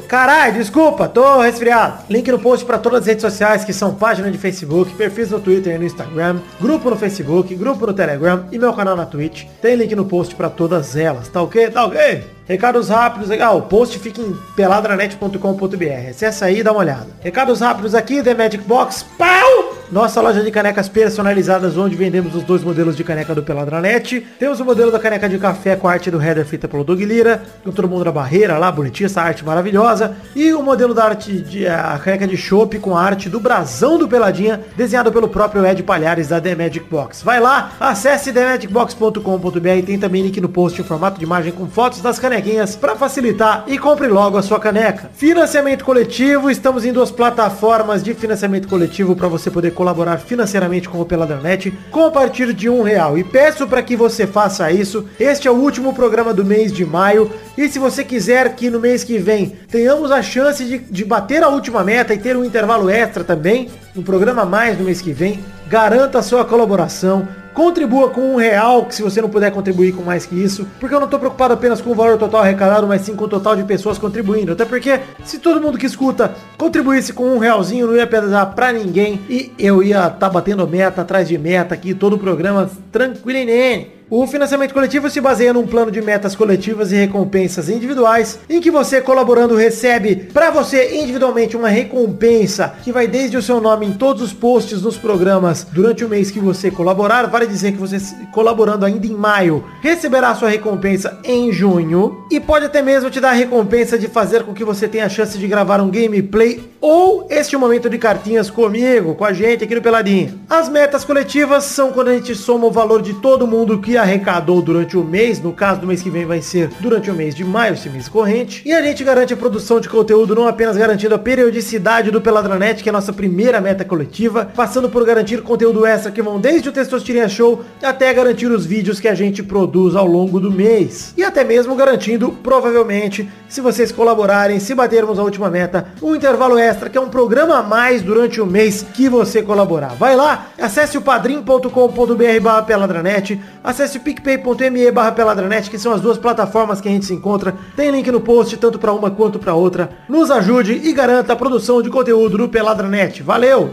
Caralho, desculpa, tô resfriado. Link no post para todas as redes sociais, que são página de Facebook, perfis no Twitter e no Instagram, grupo no Facebook, grupo no Telegram e meu canal na Twitch. Tem link no post para todas elas, tá ok? Tá ok? Recados rápidos, legal. O post fica em peladranet.com.br. Acessa aí e dá uma olhada. Recados rápidos aqui, The Magic Box. Pau! Nossa loja de canecas personalizadas, onde vendemos os dois modelos de caneca do Peladranet. Temos o modelo da caneca de café com a arte do header feita pelo Doug Lira, com todo mundo na barreira lá, bonitinha, essa arte maravilhosa. E o modelo da arte de a caneca de chopp com a arte do brasão do Peladinha, desenhado pelo próprio Ed Palhares da The Magic Box. Vai lá, acesse themagicbox.com.br, tem também link no post em formato de imagem com fotos das canequinhas para facilitar e compre logo a sua caneca. Financiamento coletivo, estamos em duas plataformas de financiamento coletivo para você poder colaborar financeiramente com o Peladranet com a partir de um real. E peço para que você faça isso. Este é o último programa do mês de maio. E se você quiser que no mês que vem tenhamos a chance de, de bater a última meta e ter um intervalo extra também, um programa mais no mês que vem, garanta a sua colaboração. Contribua com um real, que se você não puder contribuir com mais que isso, porque eu não estou preocupado apenas com o valor total arrecadado, mas sim com o total de pessoas contribuindo. Até porque, se todo mundo que escuta contribuísse com um realzinho, não ia pesar pra ninguém e eu ia estar tá batendo meta atrás de meta aqui, todo o programa tranquilinene. O financiamento coletivo se baseia num plano de metas coletivas e recompensas individuais, em que você colaborando recebe para você individualmente uma recompensa que vai desde o seu nome em todos os posts nos programas durante o mês que você colaborar. Vale dizer que você colaborando ainda em maio receberá a sua recompensa em junho e pode até mesmo te dar a recompensa de fazer com que você tenha a chance de gravar um gameplay ou este momento de cartinhas comigo, com a gente aqui no Peladinha. As metas coletivas são quando a gente soma o valor de todo mundo que arrecadou durante o mês, no caso do mês que vem vai ser durante o mês de maio, esse mês corrente, e a gente garante a produção de conteúdo não apenas garantindo a periodicidade do Peladranet, que é a nossa primeira meta coletiva, passando por garantir conteúdo extra que vão desde o Testostirinha Show até garantir os vídeos que a gente produz ao longo do mês. E até mesmo garantindo, provavelmente, se vocês colaborarem, se batermos a última meta, um intervalo extra, que é um programa a mais durante o mês que você colaborar. Vai lá, acesse o padrim.com.br barra peladranet, acesse o picpay.me barra peladranet, que são as duas plataformas que a gente se encontra. Tem link no post, tanto para uma quanto para outra. Nos ajude e garanta a produção de conteúdo no Peladranet. Valeu!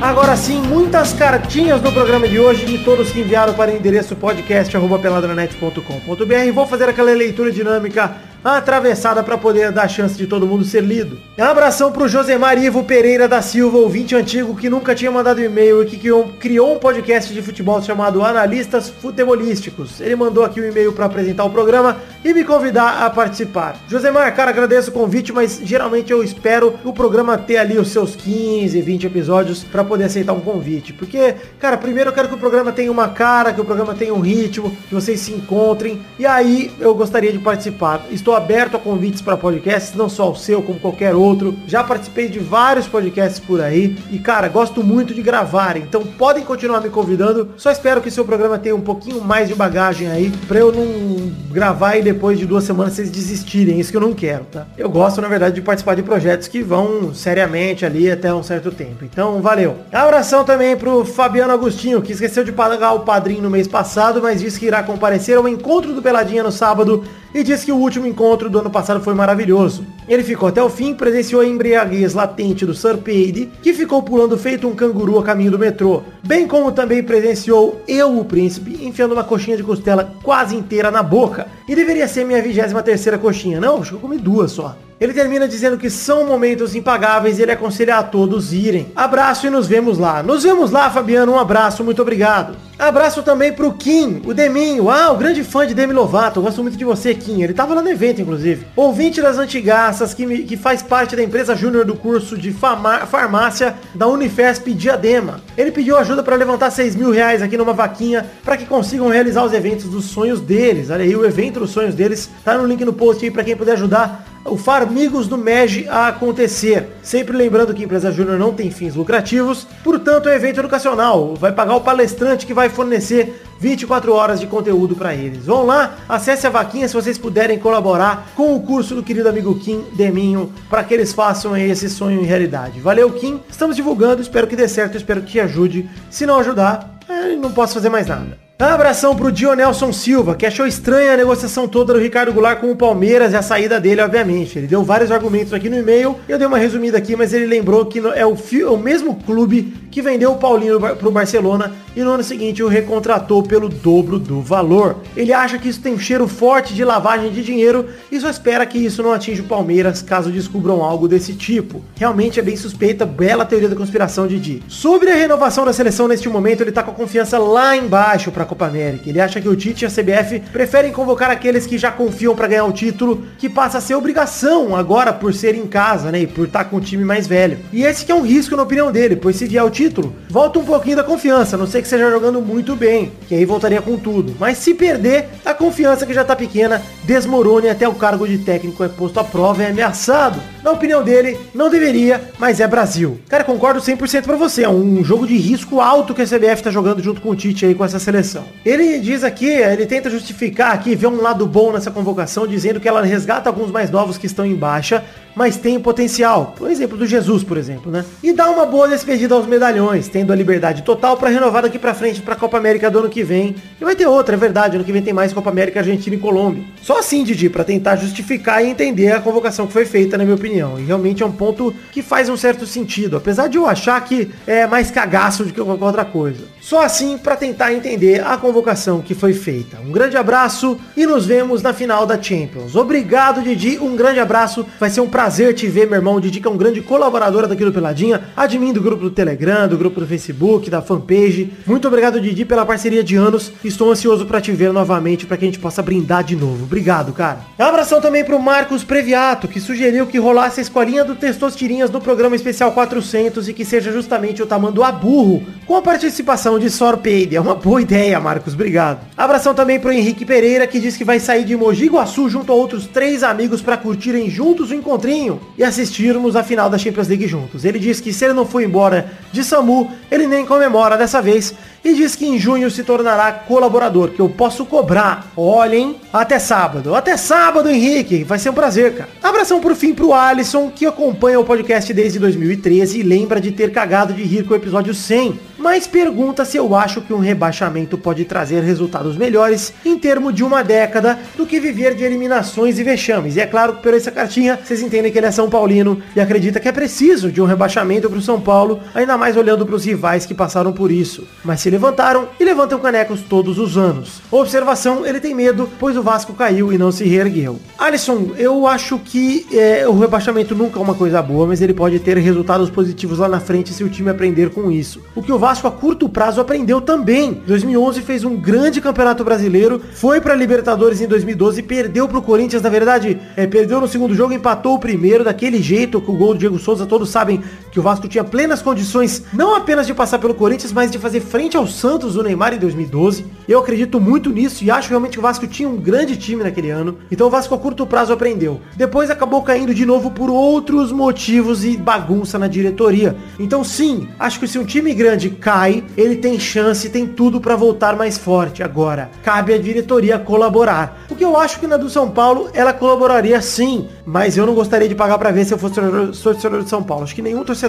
Agora sim, muitas cartinhas no programa de hoje e todos que enviaram para o endereço podcast.peladranet.com.br. Vou fazer aquela leitura dinâmica atravessada para poder dar chance de todo mundo ser lido. Um abração pro Josemar Ivo Pereira da Silva, ouvinte antigo que nunca tinha mandado e-mail e que criou, criou um podcast de futebol chamado Analistas Futebolísticos. Ele mandou aqui o um e-mail para apresentar o programa e me convidar a participar. Josemar, cara, agradeço o convite, mas geralmente eu espero o programa ter ali os seus 15, 20 episódios para poder aceitar um convite. Porque, cara, primeiro eu quero que o programa tenha uma cara, que o programa tenha um ritmo, que vocês se encontrem. E aí eu gostaria de participar. Estou aberto a convites para podcasts, não só o seu, como qualquer outro. Já participei de vários podcasts por aí. E, cara, gosto muito de gravar. Então podem continuar me convidando. Só espero que seu programa tenha um pouquinho mais de bagagem aí. Pra eu não gravar e depois de duas semanas vocês desistirem. Isso que eu não quero, tá? Eu gosto, na verdade, de participar de projetos que vão seriamente ali até um certo tempo. Então, valeu. Abração também pro Fabiano Agostinho, que esqueceu de pagar o padrinho no mês passado, mas disse que irá comparecer ao encontro do Peladinha no sábado e disse que o último encontro do ano passado foi maravilhoso. Ele ficou até o fim, presenciou a embriaguez latente do Sir Peide, que ficou pulando feito um canguru a caminho do metrô, bem como também presenciou eu, o príncipe, enfiando uma coxinha de costela quase inteira na boca. E deveria ser minha 23 terceira coxinha. Não, acho que eu comi duas só. Ele termina dizendo que são momentos impagáveis e ele aconselha a todos irem. Abraço e nos vemos lá. Nos vemos lá, Fabiano. Um abraço, muito obrigado. Abraço também pro Kim, o Deminho. Ah, o grande fã de Demi Lovato. Eu gosto muito de você, Ele tava lá no evento, inclusive. Ouvinte das antigaças, que, me, que faz parte da empresa júnior do curso de fama, farmácia da Unifesp Diadema. Ele pediu ajuda para levantar 6 mil reais aqui numa vaquinha para que consigam realizar os eventos dos sonhos deles. Olha aí, o evento dos sonhos deles tá no link no post aí para quem puder ajudar o Farmigos do MEG a acontecer. Sempre lembrando que a empresa júnior não tem fins lucrativos, portanto é um evento educacional. Vai pagar o palestrante que vai fornecer 24 horas de conteúdo para eles. Vão lá, acesse a vaquinha se vocês puderem colaborar com o curso do querido amigo Kim Deminho para que eles façam esse sonho em realidade. Valeu, Kim. Estamos divulgando, espero que dê certo, espero que ajude. Se não ajudar, é, não posso fazer mais nada. Abração pro Dionelson Silva, que achou estranha a negociação toda do Ricardo Goulart com o Palmeiras e a saída dele, obviamente. Ele deu vários argumentos aqui no e-mail, eu dei uma resumida aqui, mas ele lembrou que é o, o mesmo clube que vendeu o Paulinho pro Barcelona e no ano seguinte o recontratou pelo dobro do valor. Ele acha que isso tem um cheiro forte de lavagem de dinheiro e só espera que isso não atinja o Palmeiras caso descubram algo desse tipo. Realmente é bem suspeita, bela teoria da conspiração de Di. Sobre a renovação da seleção neste momento, ele tá com a confiança lá embaixo para Copa América. Ele acha que o Tite e a CBF preferem convocar aqueles que já confiam para ganhar o título, que passa a ser obrigação agora por ser em casa, né? E por estar com o time mais velho. E esse que é um risco na opinião dele, pois se vier o título, volta um pouquinho da confiança, a não sei que seja jogando muito bem, que aí voltaria com tudo. Mas se perder, a confiança que já tá pequena desmorone até o cargo de técnico é posto à prova e é ameaçado. Na opinião dele, não deveria, mas é Brasil. Cara, concordo 100% para você, é um jogo de risco alto que a CBF tá jogando junto com o Tite aí com essa seleção. Ele diz aqui, ele tenta justificar aqui, ver um lado bom nessa convocação, dizendo que ela resgata alguns mais novos que estão em baixa, mas tem potencial. Por exemplo, do Jesus, por exemplo, né? E dá uma boa despedida aos medalhões, tendo a liberdade total para renovar daqui para frente para a Copa América do ano que vem. E vai ter outra, é verdade, ano que vem tem mais Copa América Argentina e Colômbia. Só assim, Didi, para tentar justificar e entender a convocação que foi feita, na minha opinião. E realmente é um ponto que faz um certo sentido, apesar de eu achar que é mais cagaço do que qualquer outra coisa. Só assim para tentar entender a convocação que foi feita. Um grande abraço e nos vemos na final da Champions. Obrigado, Didi. Um grande abraço. Vai ser um prazer te ver, meu irmão. Didi que é um grande colaborador daqui do Peladinha, admin do grupo do Telegram, do grupo do Facebook, da fanpage. Muito obrigado, Didi, pela parceria de anos. Estou ansioso para te ver novamente para que a gente possa brindar de novo. Obrigado, cara. Um abração também pro Marcos Previato, que sugeriu que rolasse a escolinha do Testosterinhas no programa especial 400 e que seja justamente o tamanho a burro, com a participação de Sorpeide. É uma boa ideia, Marcos. Obrigado. Abração também pro Henrique Pereira, que diz que vai sair de Mogi Guaçu junto a outros três amigos para curtirem juntos o encontrinho e assistirmos a final da Champions League juntos. Ele diz que se ele não for embora de SAMU, ele nem comemora dessa vez e diz que em junho se tornará colaborador, que eu posso cobrar. Olhem, até sábado. Até sábado, Henrique. Vai ser um prazer, cara. Abração por fim pro Alisson, que acompanha o podcast desde 2013 e lembra de ter cagado de rir com o episódio 100 mas pergunta se eu acho que um rebaixamento pode trazer resultados melhores em termos de uma década do que viver de eliminações e vexames. E é claro que por essa cartinha vocês entendem que ele é São Paulino e acredita que é preciso de um rebaixamento pro São Paulo, ainda mais olhando pros rivais que passaram por isso. Mas se levantaram e levantam canecos todos os anos. Observação, ele tem medo, pois o Vasco caiu e não se reergueu. Alisson, eu acho que é, o rebaixamento nunca é uma coisa boa, mas ele pode ter resultados positivos lá na frente se o time aprender com isso. O que o Vasco a curto prazo aprendeu também. 2011 fez um grande campeonato brasileiro, foi pra Libertadores em 2012, perdeu pro Corinthians, na verdade, é, perdeu no segundo jogo, empatou o primeiro daquele jeito, com o gol do Diego Souza, todos sabem que o Vasco tinha plenas condições, não apenas de passar pelo Corinthians, mas de fazer frente ao Santos do Neymar em 2012. Eu acredito muito nisso e acho realmente que o Vasco tinha um grande time naquele ano. Então o Vasco a curto prazo aprendeu. Depois acabou caindo de novo por outros motivos e bagunça na diretoria. Então sim, acho que se um time grande cai, ele tem chance, tem tudo pra voltar mais forte. Agora, cabe à diretoria colaborar. O que eu acho que na do São Paulo, ela colaboraria sim, mas eu não gostaria de pagar pra ver se eu fosse torcedor- de São Paulo. Acho que nenhum torcedor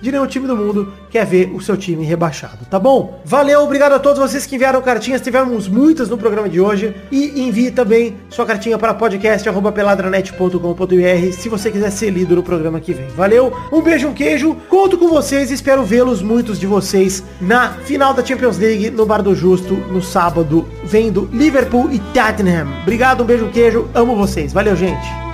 de nenhum time do mundo quer ver o seu time rebaixado, tá bom? Valeu, obrigado a todos vocês que enviaram cartinhas, tivemos muitas no programa de hoje e envie também sua cartinha para podcast@peladranet.com.br se você quiser ser lido no programa que vem. Valeu, um beijo, um queijo, conto com vocês, espero vê-los muitos de vocês na final da Champions League no Bar do Justo no sábado, vendo Liverpool e Tottenham. Obrigado, um beijo, um queijo, amo vocês. Valeu, gente.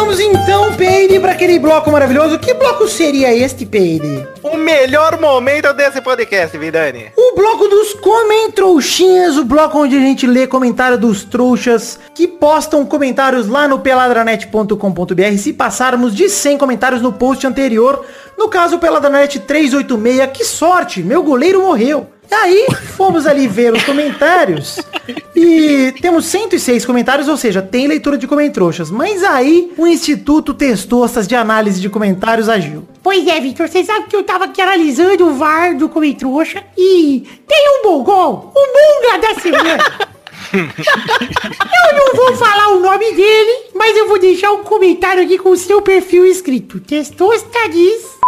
Chegamos então, Peide, para aquele bloco maravilhoso. Que bloco seria este, Peide? O melhor momento desse podcast, Vidani. O bloco dos Comentrouxinhas, o bloco onde a gente lê comentário dos trouxas que postam comentários lá no peladranet.com.br. Se passarmos de 100 comentários no post anterior, no caso Peladranet 386, que sorte, meu goleiro morreu. E aí, fomos ali ver os comentários e temos 106 comentários, ou seja, tem leitura de comentrouxas. Mas aí, o Instituto Testostas de Análise de Comentários agiu. Pois é, Victor, você sabe que eu tava aqui analisando o VAR do Comentrouxa e tem um bom gol, o Munga da semana. eu não vou falar o nome dele, mas eu vou deixar um comentário aqui com o seu perfil escrito. Testosta diz...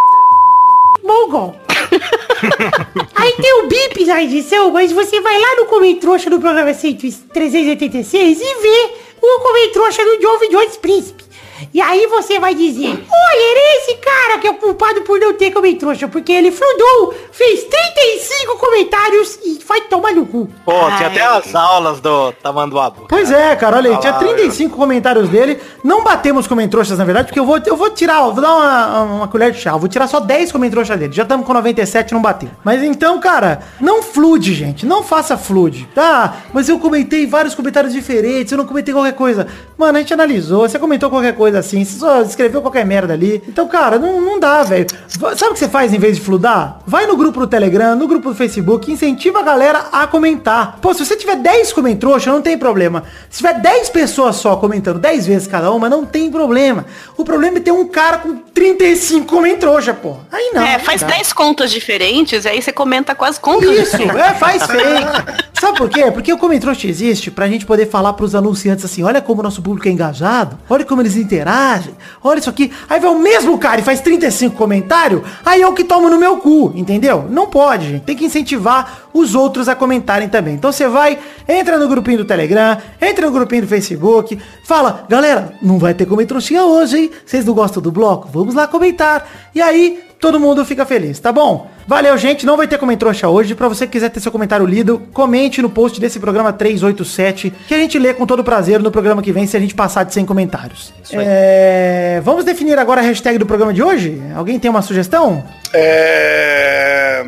Aí tem o bip na edição, mas você vai lá no Comentrouxa do programa 100 386 e vê o Comentrouxa do Jovem Jones Príncipe. E aí você vai dizer, olha, era esse cara que é o culpado por não ter comentrouxa, porque ele fludou, fez 35 comentários e vai tomar no cu. Pô, tinha até as aulas do Tamanduabu. Pois é, cara, olha aí, tinha 35 comentários dele. Não batemos comentroxas, na verdade, porque eu vou, eu vou tirar, vou dar uma, uma colher de chá. Eu vou tirar só 10 comentroxas dele. Já estamos com 97, não bateu. Mas então, cara, não flude, gente. Não faça flude. Tá, mas eu comentei vários comentários diferentes, eu não comentei qualquer coisa. Mano, a gente analisou, você comentou qualquer coisa assim, você só escreveu qualquer merda ali. Então, cara, não, não dá, velho. Sabe o que você faz em vez de fludar? Vai no grupo do Telegram, no grupo do Facebook, incentiva a galera a comentar. Pô, se você tiver 10 comentroxas, não tem problema. Se tiver 10 pessoas só comentando 10 vezes cada uma, não tem problema. O problema é ter um cara com 35 comentroxa, pô. Aí não. é, faz dá. 10 contas diferentes, aí você comenta com as contas Isso, é, faz fake. Sabe por quê? Porque o Comentrouxa existe pra gente poder falar pros anunciantes assim, olha como o nosso público é engajado, olha como eles interagem, olha isso aqui. Aí vai o mesmo cara e faz 35 comentários, aí é o que toma no meu cu, entendeu? Não pode. Tem que incentivar os outros a comentarem também. Então você vai, entra no grupinho do Telegram, entra no grupinho do Facebook, fala, galera, não vai ter Comentrouxinha hoje, hein? Vocês não gostam do bloco? Vamos lá comentar. E aí, todo mundo fica feliz, tá bom? Valeu, gente. Não vai ter comentrouxa hoje. Pra você que quiser ter seu comentário lido, comente no post desse programa 387, que a gente lê com todo prazer no programa que vem, se a gente passar de 100 comentários. É... Vamos definir agora a hashtag do programa de hoje? Alguém tem uma sugestão? É...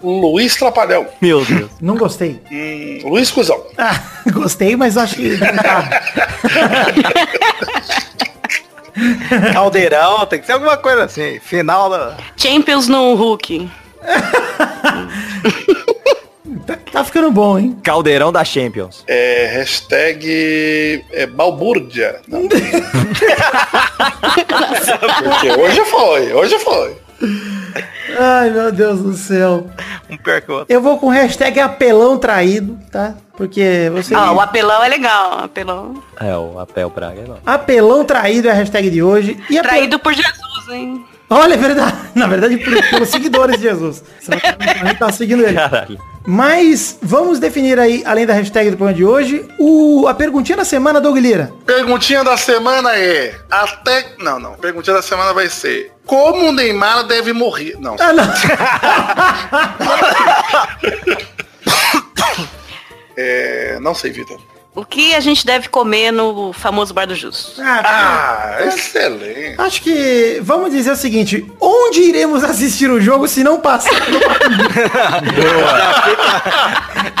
Luiz Trapalhão. Meu Deus. Não gostei. Hum, Luiz Cusão. Ah, gostei, mas acho que... Caldeirão, tem que ser alguma coisa assim. Final da. Champions no Hulk. tá, tá ficando bom, hein? Caldeirão da Champions. É, hashtag é, balbúrdia. Não. Porque hoje foi, hoje foi. Ai, meu Deus do céu. Um pior que o outro. Eu vou com hashtag apelão traído, tá? Porque você... Ah, o apelão é legal, apelão. É, o Apel Braga não. Apelão traído é a hashtag de hoje. E apel- Traído por Jesus, hein? Olha, é verdade. Na verdade, por- pelos seguidores de Jesus. Será que a gente tá seguindo ele? Caralho. Mas vamos definir aí, além da hashtag do programa de hoje, o, a perguntinha da semana, Doug Lira. Perguntinha da semana é. Até. Não, não. Perguntinha da semana vai ser. Como o Neymar deve morrer? Não. Ah, não. É. Não sei, Vitor. O que a gente deve comer no famoso Bar do Justo? Ah, excelente. Acho que vamos dizer o seguinte: onde iremos assistir o jogo se não passar?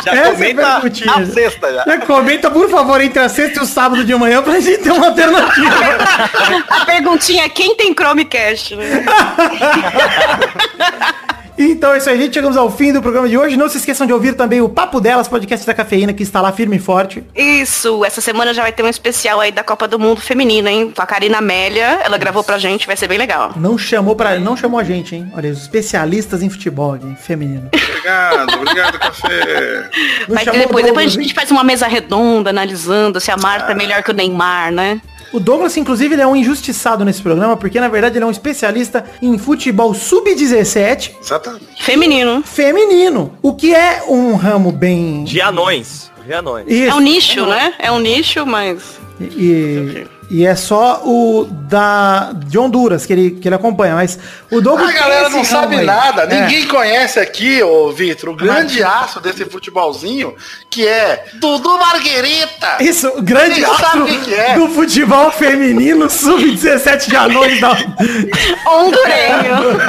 Já Essa é a comenta a sexta já. Já comenta, por favor, entre a sexta e o sábado de manhã pra gente ter uma alternativa. A perguntinha é quem tem Chromecast, né? Então é isso aí, gente. Chegamos ao fim do programa de hoje. Não se esqueçam de ouvir também o Papo Delas, podcast da cafeína, que está lá firme e forte. Isso, essa semana já vai ter um especial aí da Copa do Mundo Feminina, hein? Com a Karina Amélia, ela gravou pra gente, vai ser bem legal. Não chamou para, não chamou a gente, hein? Olha, os especialistas em futebol, hein? feminino. Obrigado, obrigado, café. Não Vai ter depois, depois a gente faz uma mesa redonda, analisando se a Marta é melhor que o Neymar, né? O Douglas, inclusive, ele é um injustiçado nesse programa, porque na verdade ele é um especialista em futebol sub-17 Exatamente. Feminino. feminino. O que é um ramo bem. De anões. De anões. Isso. É um nicho, né? É um nicho, mas. E, e é só o da de Honduras que ele, que ele acompanha, mas o Douglas A galera não sabe aí. nada. É. Ninguém conhece aqui, ô Vitor, o grande aço desse futebolzinho, que é Dudu Marguerita. Isso, o grande Ninguém sabe astro o que que é. do futebol feminino sub-17 de anões da... Hondurenho.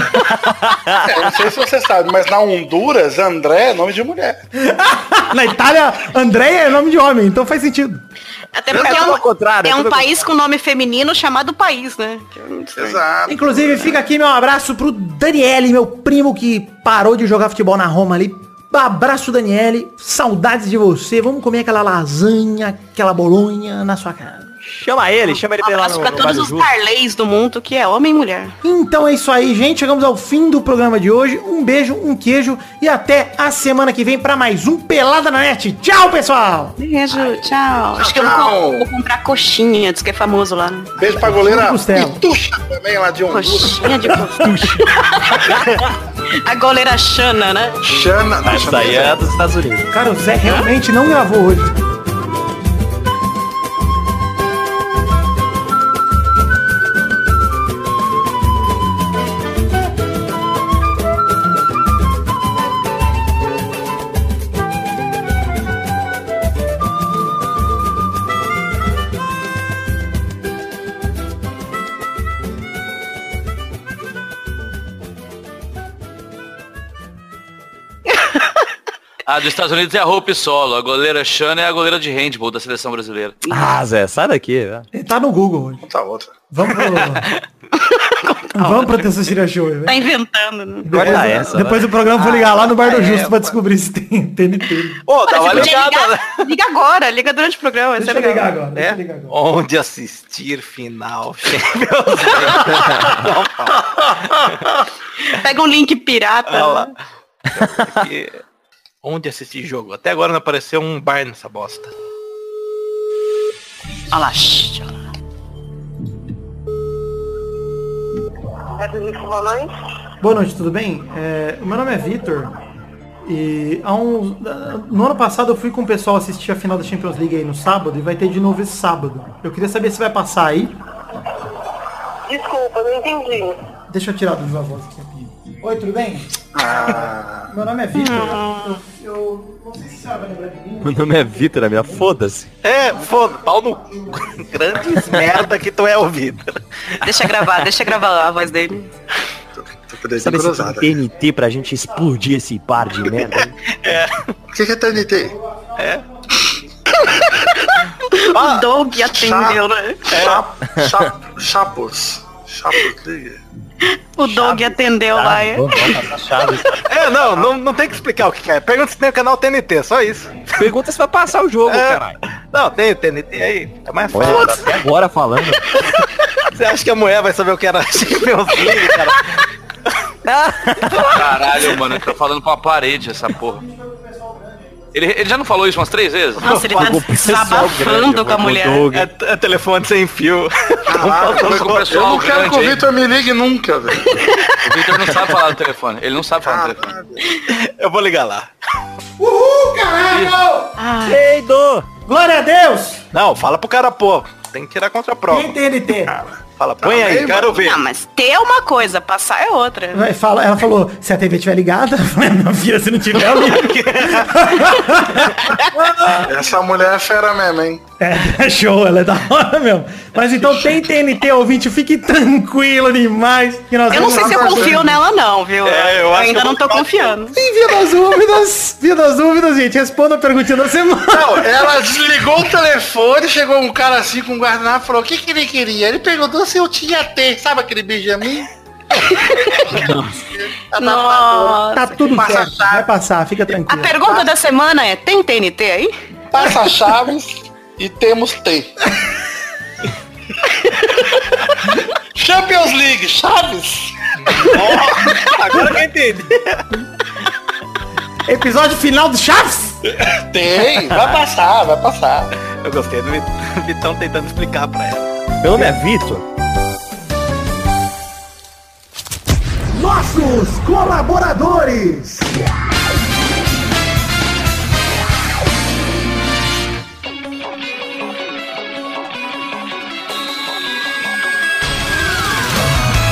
É, eu não sei se você sabe, mas na Honduras, André é nome de mulher. Na Itália, Andréia é nome de homem, então faz sentido. Até porque é um, é um país com nome feminino chamado país, né? Exato. Inclusive, fica aqui meu abraço pro Daniele, meu primo que parou de jogar futebol na Roma ali. Abraço, Daniele. Saudades de você. Vamos comer aquela lasanha, aquela bolonha na sua casa. Chama ele, chama ele pra ir lá no, pra no todos os Justo. parleis do mundo, que é homem e mulher. Então é isso aí, gente. Chegamos ao fim do programa de hoje. Um beijo, um queijo e até a semana que vem para mais um Pelada na Net. Tchau, pessoal! Beijo, tchau. Acho que eu tchau. vou, vou comprar coxinha, diz que é famoso lá. Né? Beijo pra goleira Costela. Pitucha também lá de Honduras. Coxinha de coxinha. A goleira Xana, né? Xana. Essa aí é dos Estados Unidos. Cara, o Zé realmente não gravou hoje. A dos Estados Unidos é a Hope Solo. A goleira Shana é a goleira de handball da seleção brasileira. Ah, Zé, sai daqui, velho. Ele tá no Google hoje. Conta outra. Vamos pro... Vamos pro Testostira Show, né? Tá inventando, né? Depois, Corta essa, depois do programa eu vou ligar lá no Bar do é, Justo pra pô. descobrir se tem TNT. Ô, dá uma ligada, né? ligar, liga agora, liga durante o programa. Deixa Isso eu é ligar agora. Deixa É? ligar agora. Onde assistir final. Pega um link pirata. Olha lá. né? Aqui. Onde assistir jogo? Até agora não apareceu um bar nessa bosta. Olha lá. shh, olha lá. Boa noite, tudo bem? É, o meu nome é Vitor. E há um, no ano passado eu fui com o pessoal assistir a final da Champions League aí no sábado e vai ter de novo esse sábado. Eu queria saber se vai passar aí. Desculpa, não entendi. Deixa eu tirar do voz aqui. Oi, tudo bem? Meu nome é Vitor. Eu, eu não sei se você vai lembrar de mim. Meu nome é Vitor, a minha foda-se. É, foda, pau no grandes merda que tu é ouvido. Deixa gravar, deixa gravar a voz dele. Tô com o dedinho Sabe esse. TNT pra gente explodir esse par de merda? hein? O que que é TNT? o Doug atendeu, né? Chap, chap, chapos. Chapos. liga. O Doug atendeu lá. é. Passar chaves. É, não, não, não tem que explicar o que é. Pergunta se tem o canal TNT, só isso. Pergunta se vai passar o jogo, É. caralho. Não, tem o TNT aí. É mais Olha, fácil. até agora falando. Você acha que a mulher vai saber o que era Champions League, cara? Caralho, mano, eu tô falando pra uma parede essa porra. Ele, ele já não falou isso umas três vezes? Nossa, ele tá desabafando com a mulher. É, é telefone sem fio. Caraca, Falando com eu não quero que o. Victor me ligue nunca, velho. O Victor não sabe falar no telefone. Ele não sabe falar no telefone. Eu vou ligar lá. Uhul, caralho! Eido! Glória a Deus! Não, fala pro cara, pô. Tem que tirar contra a prova. Quem tem NT? Fala, põe aí, quero ver. Não, mas ter é uma coisa, passar é outra. Vai, fala, ela falou, se a TV estiver ligada, eu falei, minha filha, se não tiver, eu ligo. Essa mulher é fera mesmo, hein? É, show, ela é da hora mesmo. Mas então tem TNT, ouvinte, fique tranquilo demais. Que nós Eu não sei se eu confio nela não, viu? É, eu acho ainda que eu não tô confiando. Tem vidas dúvidas, vidas dúvidas, gente. Responda a perguntinha da semana. Não, ela desligou o telefone, chegou um cara assim com um guardanapo e falou, o que, que ele queria? Ele perguntou se eu tinha T, sabe aquele Benjamin? Nossa. Tá tudo Passa certo, chave. vai passar, fica A tranquilo. pergunta da semana é, tem TNT aí? Passa chaves e temos T. Champions League, Chaves? Agora que eu entendi. Episódio final do Chaves? Tem, vai passar, vai passar. Eu gostei do Vit- Vitão tentando explicar pra ela. Meu nome é Vitor. Nossos colaboradores.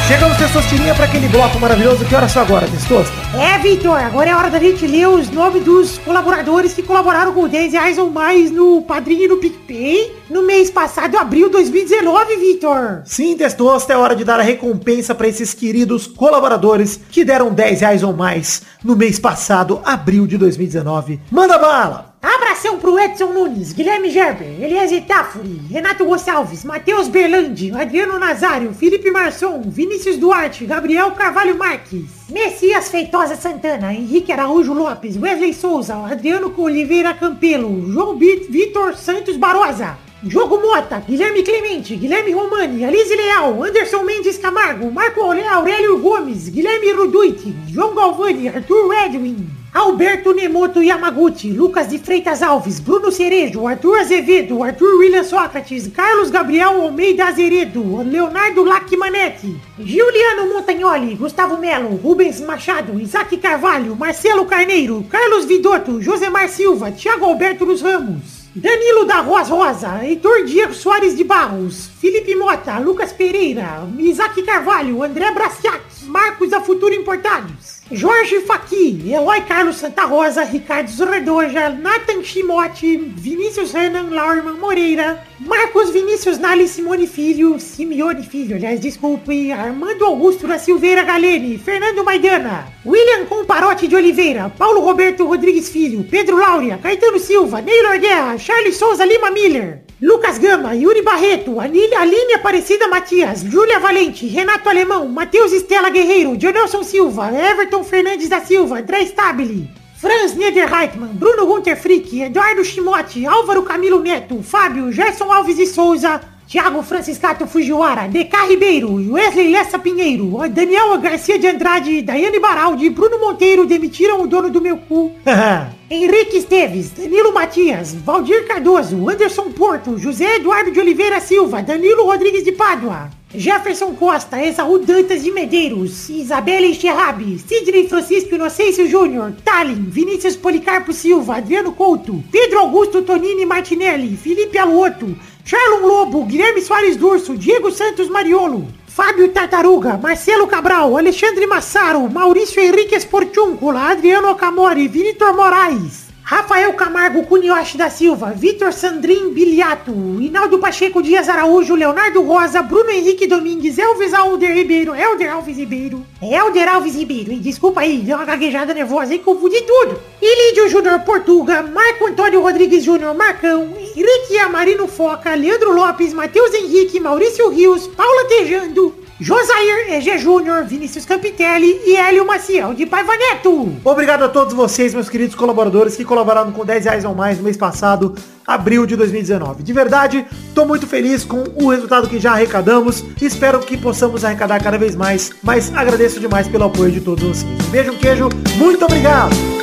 Chegamos, Testosterinha, para aquele bloco maravilhoso. Que horas são agora, Testosta? É, Vitor, agora é hora da gente ler os nomes dos colaboradores que colaboraram com 10 reais ou mais no Padrinho e no PicPay no mês passado, abril de 2019, Vitor. Sim, Testosta, é hora de dar a recompensa para esses queridos colaboradores que deram 10 reais ou mais no mês passado, abril de 2019. Manda bala! Abração pro Edson Nunes, Guilherme Gerber, Eliezer Tafuri, Renato Gonçalves, Matheus Berlandi, Adriano Nazário, Felipe Marçom, Vinícius Duarte, Gabriel Carvalho Marques, Messias Feitosa Santana, Henrique Araújo Lopes, Wesley Souza, Adriano Oliveira Campelo, João Vitor Santos Barosa, Jogo Mota, Guilherme Clemente, Guilherme Romani, Alice Leal, Anderson Mendes Camargo, Marco Aurélio Gomes, Guilherme Ruduit, João Galvani, Arthur Redwin, Alberto Nemoto Yamaguchi, Lucas de Freitas Alves, Bruno Cerejo, Arthur Azevedo, Arthur William Sócrates, Carlos Gabriel Almeida Azeredo, Leonardo Lacmanetti, Giuliano Montagnoli, Gustavo Melo, Rubens Machado, Isaac Carvalho, Marcelo Carneiro, Carlos Vidotto, Josemar Silva, Thiago Alberto dos Ramos, Danilo da Roas Rosa, Heitor Diego Soares de Barros, Felipe Mota, Lucas Pereira, Isaac Carvalho, André Braciac, Marcos da Futuro Importados, Jorge Faqui, Eloy Carlos Santa Rosa, Ricardo Zorredoja, Nathan Chimote, Vinícius Renan Laurman Moreira, Marcos Vinícius Nali Simone Filho, Simeone Filho, aliás, desculpe, Armando Augusto da Silveira Galene, Fernando Maidana, William Comparote de Oliveira, Paulo Roberto Rodrigues Filho, Pedro Laura, Caetano Silva, Neylor Guerra, Charles Souza Lima Miller, Lucas Gama, Yuri Barreto, Aline, Aline Aparecida Matias, Júlia Valente, Renato Alemão, Matheus Estela Guerreiro, Dionelson Silva, Everton Fernandes da Silva, André Stabile, Franz Niederreitmann, Bruno Gunter Frick, Eduardo Shimote, Álvaro Camilo Neto, Fábio, Gerson Alves de Souza, Thiago Franciscato Fujiwara, DK Ribeiro, Wesley Lessa Pinheiro, Daniel Garcia de Andrade, Daiane Baraldi, Bruno Monteiro demitiram o dono do meu cu. Henrique Esteves, Danilo Matias, Valdir Cardoso, Anderson Porto, José Eduardo de Oliveira Silva, Danilo Rodrigues de Pádua, Jefferson Costa, Esaú Dantas de Medeiros, Isabela Enxerrabi, Sidney Francisco Inocêncio Júnior, Talin, Vinícius Policarpo Silva, Adriano Couto, Pedro Augusto Tonini Martinelli, Felipe Aluoto, Charlon Lobo, Guilherme Soares Durso, Diego Santos Mariolo, Fábio Tartaruga, Marcelo Cabral, Alexandre Massaro, Maurício Henrique Esportúncula, Adriano Okamori, Vitor Moraes, Rafael Camargo Cunioche da Silva, Vitor Sandrin Biliato, Hinaldo Pacheco Dias Araújo, Leonardo Rosa, Bruno Henrique Domingues, Elvis Alder Ribeiro, Elder Alves Ribeiro, Elder Alves Ribeiro, hein? desculpa aí, deu uma gaguejada nervosa aí, confundi tudo. Ilídio Júnior Portuga, Marco Antônio Rodrigues Júnior Marcão, Henrique Amarino Foca, Leandro Lopes, Matheus Henrique, Maurício Rios, Paula Tejando, Josair EG Júnior, Vinícius Campitelli e Hélio Maciel de Paiva Neto. Obrigado a todos vocês, meus queridos colaboradores, que colaboraram com 10 reais ou mais no mês passado, abril de 2019. De verdade, tô muito feliz com o resultado que já arrecadamos. Espero que possamos arrecadar cada vez mais, mas agradeço demais pelo apoio de todos vocês. Beijo, queijo, muito obrigado!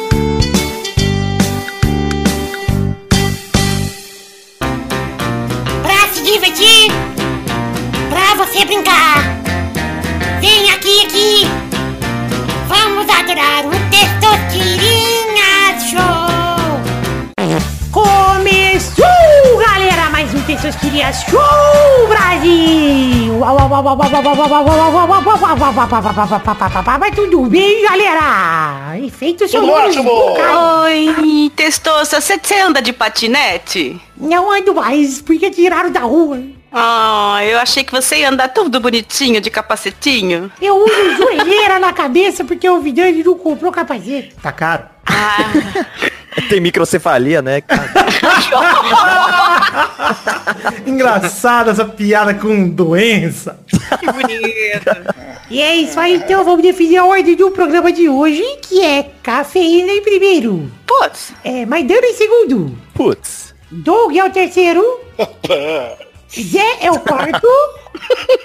Um Testosterinha Show, Brasil. Mas tudo bem, galera? Efeito sonoro. Oi, Testosta, você anda de patinete? Não ando mais, porque tiraram da rua. Ah, eu achei que você ia andar tudo bonitinho de capacetinho. Eu uso joelheira na cabeça porque o Vidani não comprou capacete. Tá caro. Ah, Tem microcefalia, né? Engraçada essa piada com doença. que bonito. E é isso aí, então vamos definir a ordem do programa de hoje, que é cafeína em primeiro, Putz, é, Maidana em segundo, Putz. Doug é o terceiro, Zé é o quarto,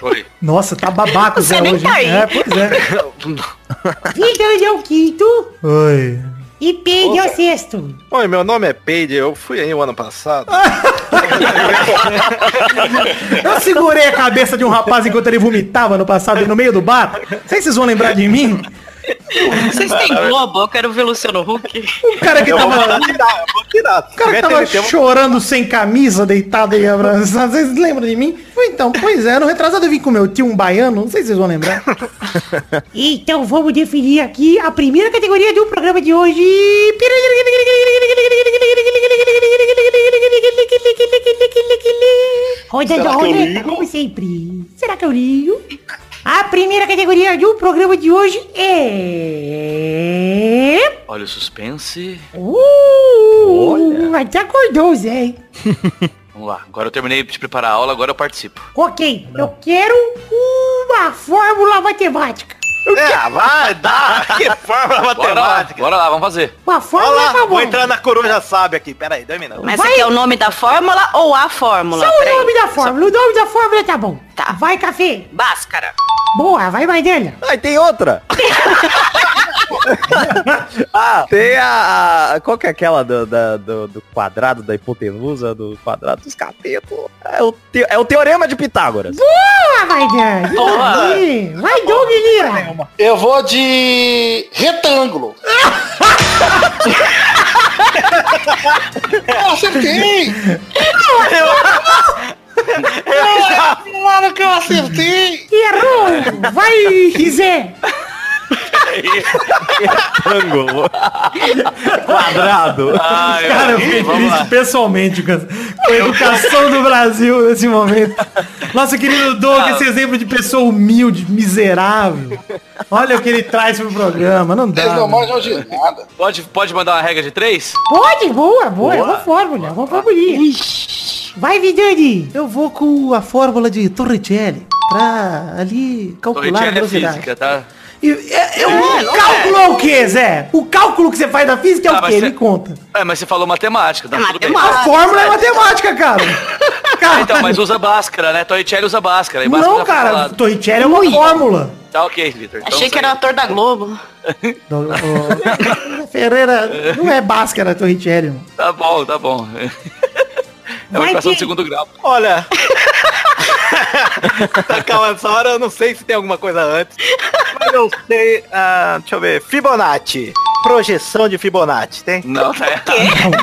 Oi. Nossa, tá babaca o Zé Você nem hoje. tá aí. É, pois é. Vidani é o quinto Oi. E Pedro é o sexto. Oi, meu nome é Peide, eu fui aí o ano passado. Eu segurei a cabeça de um rapaz enquanto ele vomitava no passado no meio do bar. Não sei se vocês vão lembrar de mim. Vocês têm Globo? Eu quero ver Luciano Huck. Um cara que Eu vou tava. tirar, eu vou tirar. O cara que tava chorando sem camisa, deitado aí abraçado. Vocês lembram de mim? Então, pois é, no retrasado eu vim com meu tio, um baiano, não sei se vocês vão lembrar. Então vamos definir aqui a primeira categoria do programa de hoje. Roda da Será que eu roleta, ligo? como sempre. Será que eu ligo? A primeira categoria do programa de hoje é... Olha o suspense. Uh, até acordou o Zé, hein? Vamos lá. Agora eu terminei de preparar a aula, agora eu participo. Ok, eu quero uma fórmula matemática. É, vai, dá. Que fórmula Bora lá, matemática. bora lá, vamos fazer. Uma Olha fórmula lá, tá bom. vou entrar na coruja sabe aqui. Pera aí, dois minutos. Mas Vai. você quer o nome da fórmula ou a fórmula? Só o Peraí. nome da fórmula. O nome da fórmula tá bom. Tá. Vai, café. Báscara. Boa, vai, Maidana. Ah, e tem outra. ah, tem a, a- Qual que é aquela do, da- do, do quadrado da hipotenusa, do quadrado dos catetos? É o, te- é o teorema de Pitágoras. Boa. Boa. Aí, Vai, Doug Lira. Eu vou de retângulo. eu acertei! Claro que eu acertei! Errou. Vai, Zé. Ângulo. Quadrado. Ai, Cara, eu fiquei triste pessoalmente com a, com a educação do Brasil nesse momento. Nosso querido Doug, esse exemplo de pessoa humilde, miserável. Olha o que ele traz pro programa, não dá. Eles não né? manjam de nada. Pode, pode mandar uma regra de três? Pode, boa, boa. É uma fórmula, é uma formulinha. Vai, Vidani. Eu vou com a fórmula de Torricelli pra ali calcular a Torricelli é velocidade. física, tá? E, é, é, o cálculo é o que, Zé? O cálculo que você faz da física é Ah, o quê? você- Me conta. É, mas você falou matemática, tá É tudo bem. matemática. A fórmula é matemática, cara. Cara, Então, mas usa Bhaskara, né? Torricelli usa Bhaskara. e Bhaskara não, cara, falado. Torricelli é uma fórmula. Tá ok, Vitor. Então Achei que era ator da Globo. Ferreira não é Bhaskara, é Torricelli. Tá bom, tá bom. É uma equação ter- de segundo grau. Olha. Calma, essa hora eu não sei se tem alguma coisa antes. Mas eu sei. ah, deixa eu ver. Fibonacci. Projeção de Fibonacci, tem? Não, tá errado.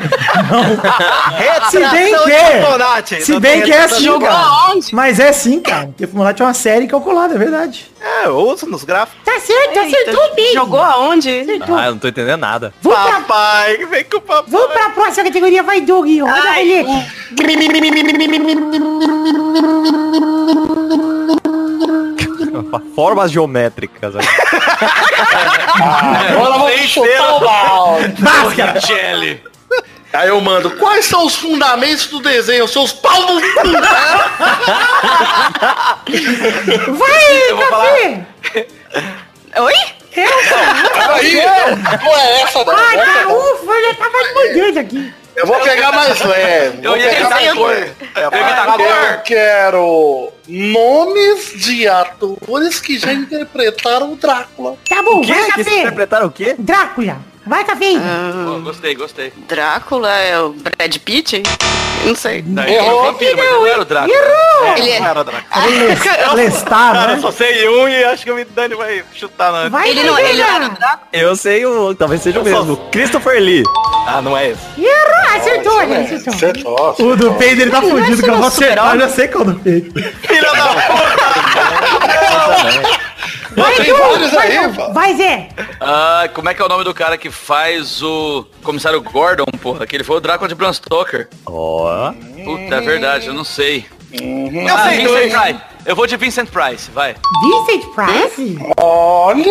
Se bem que é. Fibonacci. Se bem que é assim, cara. Mas é sim, cara. Porque Fibonacci é uma série calculada, é verdade. É, eu uso nos gráficos. Tá certo, acertou bem. Jogou aonde? Acertou. Ah, eu não tô entendendo nada. Vamos pra, Papai, vem com o papai. vamos pra próxima categoria. Vai, Doug. Roda a roleta. Formas geométricas. Agora vamos chutar o balde. Torricelli. Aí eu mando, quais são os fundamentos do desenho? Seus pau no cu! Vai, Eu café. Oi? Aí, não é essa, não. Ai, Essa cara, não. ufa, eu já tava aqui. Eu vou pegar mais leve. Eu vou ia pegar mais leve. Eu quero nomes de atores que já interpretaram o Drácula. Tá bom, O quê? vai, Que vocês café. interpretaram o quê? Drácula. Vai, cafeína. Pô, gostei, gostei. Drácula é o Brad Pitt? Eu Não sei. Não, ele um vampiro, mas ele não era o Drácula. Ele é... Não era Drácula. Lestar, Cara, eu né? só sei um e acho que o Dani vai chutar na... Vai, Ele não, ele não era o Drácula? Eu sei o. Talvez seja o mesmo. Christopher Lee. Ah, não é esse. Errou, acertou, ele acertou. Acertou. O do Pedro ele tá Ele é fudido, que eu vou acertar, eu já sei qual é o do Pedro. Filha da Vai, Tem vários vai, aí, vai, Zé. Ah, como é que é o nome do cara que faz o comissário Gordon, porra? Que ele foi o Drácula de Bram Stoker. Ó. Puta, é verdade, eu não sei. Uhum. Ah, sei Vincent dois. Price. Eu vou de Vincent Price, vai. Vincent Price? Olha!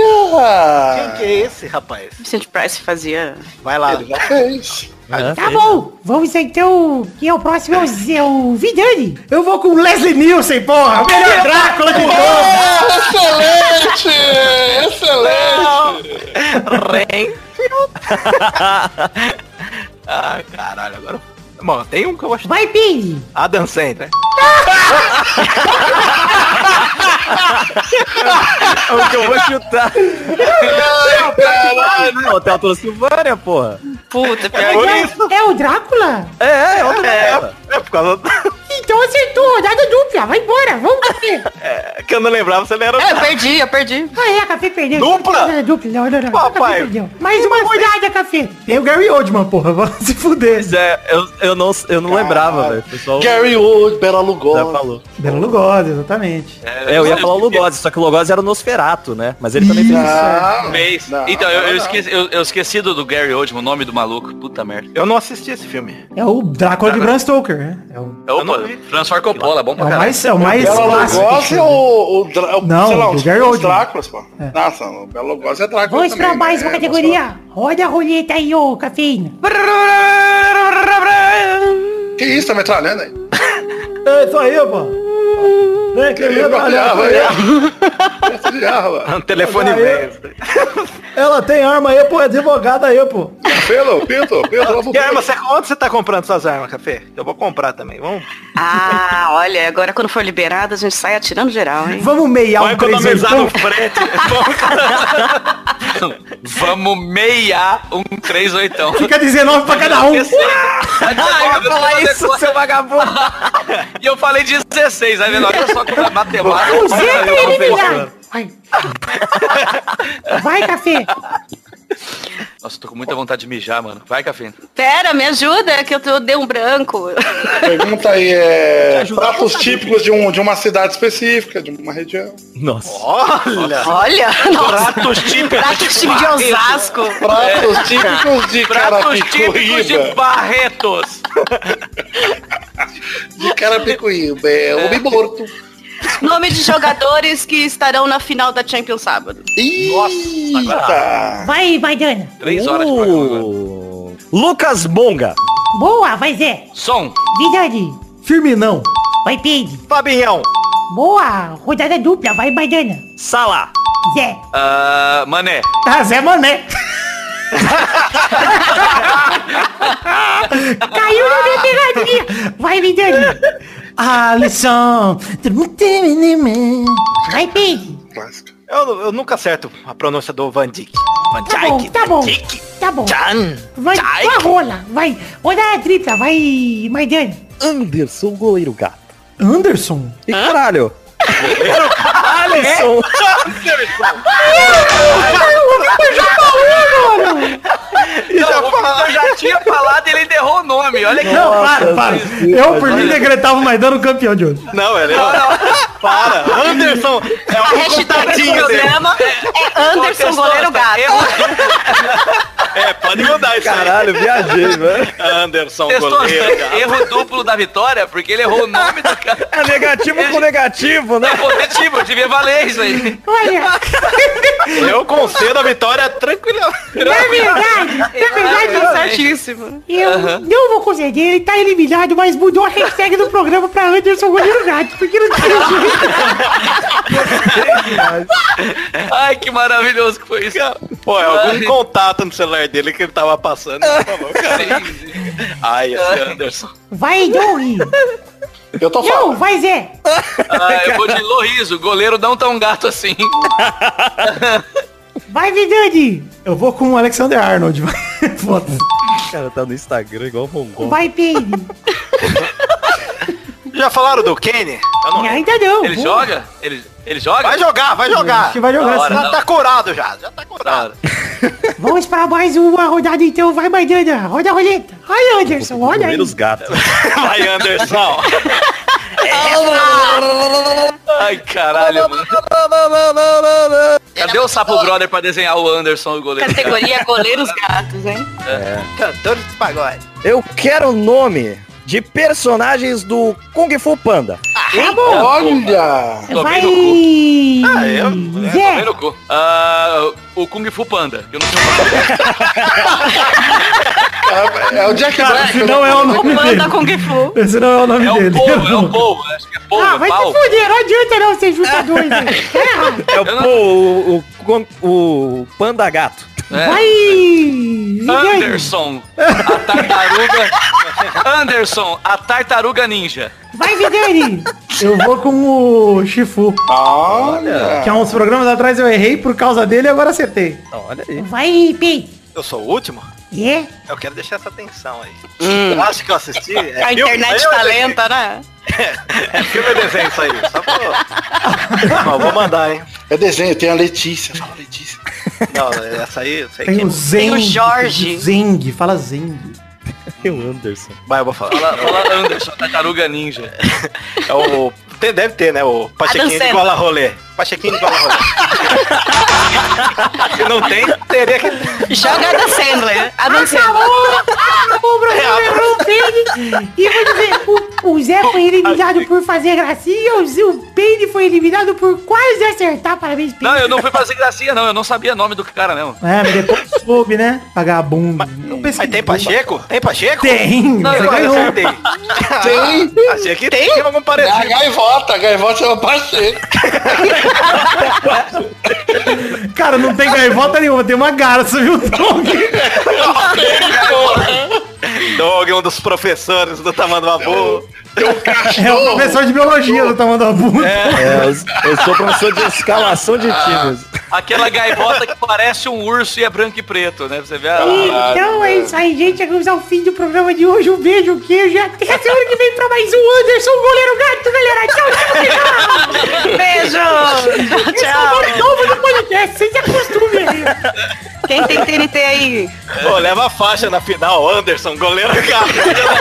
Quem que é esse, rapaz? Vicente Price fazia... Vai lá. Ele já fez. Tá bom, vamos então. Quem é o próximo? É o, Zé, o Vidani. Eu vou com Leslie Nielsen, porra! O melhor Drácula de todos! Excelente! Excelente! Ah, caralho, agora... Bom, tem um que eu gosto. Vai, Pini. Adam Sandler. É o que eu vou chutar. Não, tem a Tua Silvânia, porra. Puta, pior É, é o Drácula? É, é, é É, é por causa do... Então acertou, rodada dupla. Vai embora, vamos, café. É, que eu não lembrava se ele era... É, eu perdi, eu perdi. Ah, é, café perdeu. Dupla? Dupla, não, não, não. Papai. Perdeu. Mais uma rodada, café. Tem o Gary Oldman, porra, vamos se fuder. É, eu, eu não, eu não lembrava, velho. O pessoal Gary Wood, Bela já Lugosi. falou. Belo Lugosi, exatamente. É, eu ia falar o Lugosi, só que o Lugosi era o Nosferato, né? Mas ele também fez isso. Não, então, eu, eu esqueci, eu, eu esqueci do, do Gary Oldman, o nome do maluco. Puta merda. Eu não assisti esse filme. É o Drácula de Bram Stoker, né? É o, É, Opa, François Coppola, bom é pra o caralho. mais, é o mais clássico. Lugosi é o, o, o Não, sei lá, Gary os Oldman. Dráculas, pô. Nossa, o Bela Lugosi é Drácula Vamos também, pra mais né? uma categoria. Roda a roleta aí, ô, cafeína. Que isso, tá metralhando aí? É isso aí, pô. É, que Que metralhava aí? Essa de arma. Um telefone velho. Ela tem arma aí, pô, é advogada aí, pô. Pelo, Pito, Pito, lava o Que arma, você, onde você tá comprando suas armas, Café? Eu vou comprar também. Vamos, Ah, olha, agora quando for liberado, a gente sai atirando geral, hein? Vamos meiar Vai um três economizar no oitão. frete. Vamos meiar um 3 oitão. Fica 19 pra cada um. Ah, eu falar isso, seu vagabundo. E eu falei 16, aí vendo? Olha só é matemática. Tá. Vai. Vai, café. Nossa, tô com muita vontade de mijar, mano. Vai, Café. Pera, me ajuda, que eu, tô- eu dei um branco. Pergunta aí, é. Pratos típicos de, um, de uma cidade específica, de uma região. Nossa. Olha. Olha, nossa. Pratos típicos. Pratos típicos de Osasco. Pratos típicos de Pratos típicos de. Barretos. De Carapicuíba. É homem morto. Nome de jogadores que estarão na final da Champions sábado. Eita. Vai, vai, Dana. Três horas de programa. Uh, Lucas Bonga. Boa, vai, Zé. Som. Vidani. Firminão. Vai, Pedro. Fabinhão. Boa, rodada dupla. Vai, Maidana. Sala. Zé. Ah, mané. Ah, Zé Mané. Caiu na minha pegadinha. Vai, Vidani. Alisson. Vai. Clássico. Eu, eu nunca acerto a pronúncia do Van Dijk. Van Tá bom, Dijk. tá bom. Van Dijk. Tá bom. Jan. Vai, vai, rola. Vai. Rodada tripla. Vai, Maidana. Anderson, goleiro gato. Anderson. E caralho. Alisson. Eu já tinha falado e ele errou o nome. Olha que Não, para, para. Eu, por mim, decretava o Maidano campeão de hoje. Não, ele Para. Anderson. É A o hashtag do programa é Anderson Goleiro Gato. É, pode mudar isso aí. Caralho, viajei, velho. Anderson Testou goleiro. cara. erro duplo da vitória, porque ele errou o nome do cara. É negativo com negativo, né? É positivo, devia valer isso aí. Olha, Eu concedo a vitória tranquila. na verdade, na verdade, Tá certíssimo. eu não vou conceder, ele tá eliminado, mas mudou a hashtag do programa pra Anderson Goleiro Gato, porque não tinha jeito. Ai, que maravilhoso que foi isso. Pô, é algum contato no celular dele que ele tava passando. Por favor, cara. Ai, esse Anderson. Vai, Doug. Eu tô Não, falando. vai, Zé. Ah, eu vou de Lorizo, goleiro não tão gato assim. Vai, Vidani. Eu vou com o Alexander Arnold. Foda-se. O cara tá no Instagram igual o Mongol. Vai, Peide. Já falaram do Kenny? Eu não. Ainda não. Ele Pô. joga? Ele, ele joga? Vai jogar, vai Acho jogar. que vai jogar hora. Já tá curado já, já tá curado. Vamos para mais uma rodada então. Vai, Maidana. Roda a roleta. Olha, Anderson. Olha aí. Primeiros gatos. Vai, Anderson. Ai, caralho, mano. Cadê o Sapo Brother pra desenhar o Anderson, o goleiro? Categoria goleiros gatos, hein? Cantores de pagode. Eu quero o nome de personagens do Kung Fu Panda. Olha! Vai. Ah, eu? Tomei Zé. no cu. Ah, o Kung Fu Panda, que eu não sei o nome. É, é o Jack Cara, Black. esse não é o O nome dele. Panda Kung Fu. Esse não é o nome É o dele. povo, é o povo. Acho que é povo, Ah, é vai pau. se fuder. Não adianta não ser junta dois. É o, pô, o, o, o Panda Gato. É. Vai. Anderson, a tartaruga. Anderson, a tartaruga ninja. Vai, Vidani. Eu vou com o Shifu. Olha! Que há uns programas atrás eu errei por causa dele e agora acertei. Olha aí. Vai, Peide. Eu sou o último? É. Eu quero deixar essa atenção aí. Eu acho que eu assisti. É A filme, internet é tá lenta, né? É filme ou desenho isso aí? Só pra... Ó, vou mandar, hein? É desenho, tem a Letícia. Fala Letícia. Não, essa aí, eu sei Tem que... o Zeng. o Jorge. Zeng, fala Zeng. Tem o Anderson. Vai, eu vou falar. Fala, fala Anderson, tartaruga ninja. É o... tem- deve ter, né? O Pachequinho de. Gola Rolê. Pachequinho de Rolê. Se não tem, teria que... Joga Adam Sandler. Adam Sandler. Acabou, acabou o programa, errou o Peide. E vou dizer, o, o Zé foi eliminado por fazer gracinha, o, Zé- o Peide foi eliminado por quase acertar. Parabéns, Peide. Não, eu não fui fazer gracinha, não. Eu não sabia o nome do cara mesmo. É, mas depois soube, né? Vagabundo. Não Mas tem Pacheco? Tem Pacheco? Tem, você Eu ganhou. acertei. Tem. Achei que tem algum É a gaivota. A gaivota chama Pacheco. Cara, não tem gaivota nenhuma, tem uma garça, viu, Dog? Um dos professores do Tamanduabu. É o professor de biologia do Tamanduabu. É, eu, eu sou professor de escalação de times. Aquela gaivota que parece um urso e é branco e preto, né? Você vê a... Então é isso aí, gente. Chegamos ao fim do programa de hoje. Um beijo, um queijo. E até a semana que vem pra mais um Anderson, goleiro gato, galera. Tchau, tchau, tchau. Beijo. Esse é o Tchau. nome novo do podcast. Vocês acostumem aí. Quem tem TNT aí? Pô, leva a faixa na final, Anderson, goleiro gato.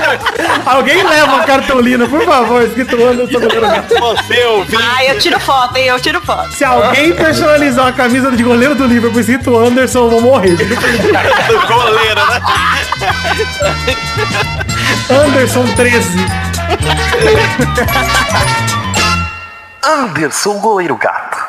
Alguém leva a cartolina, por favor, escrito Anderson Goleiro Gato. Você ouviu? Ah, eu tiro foto, hein? Eu tiro foto. Se alguém personalizar a camisa de goleiro do Liverpool escrito Anderson, eu vou morrer. do goleiro, né? Anderson 13. Anderson Goleiro Gato.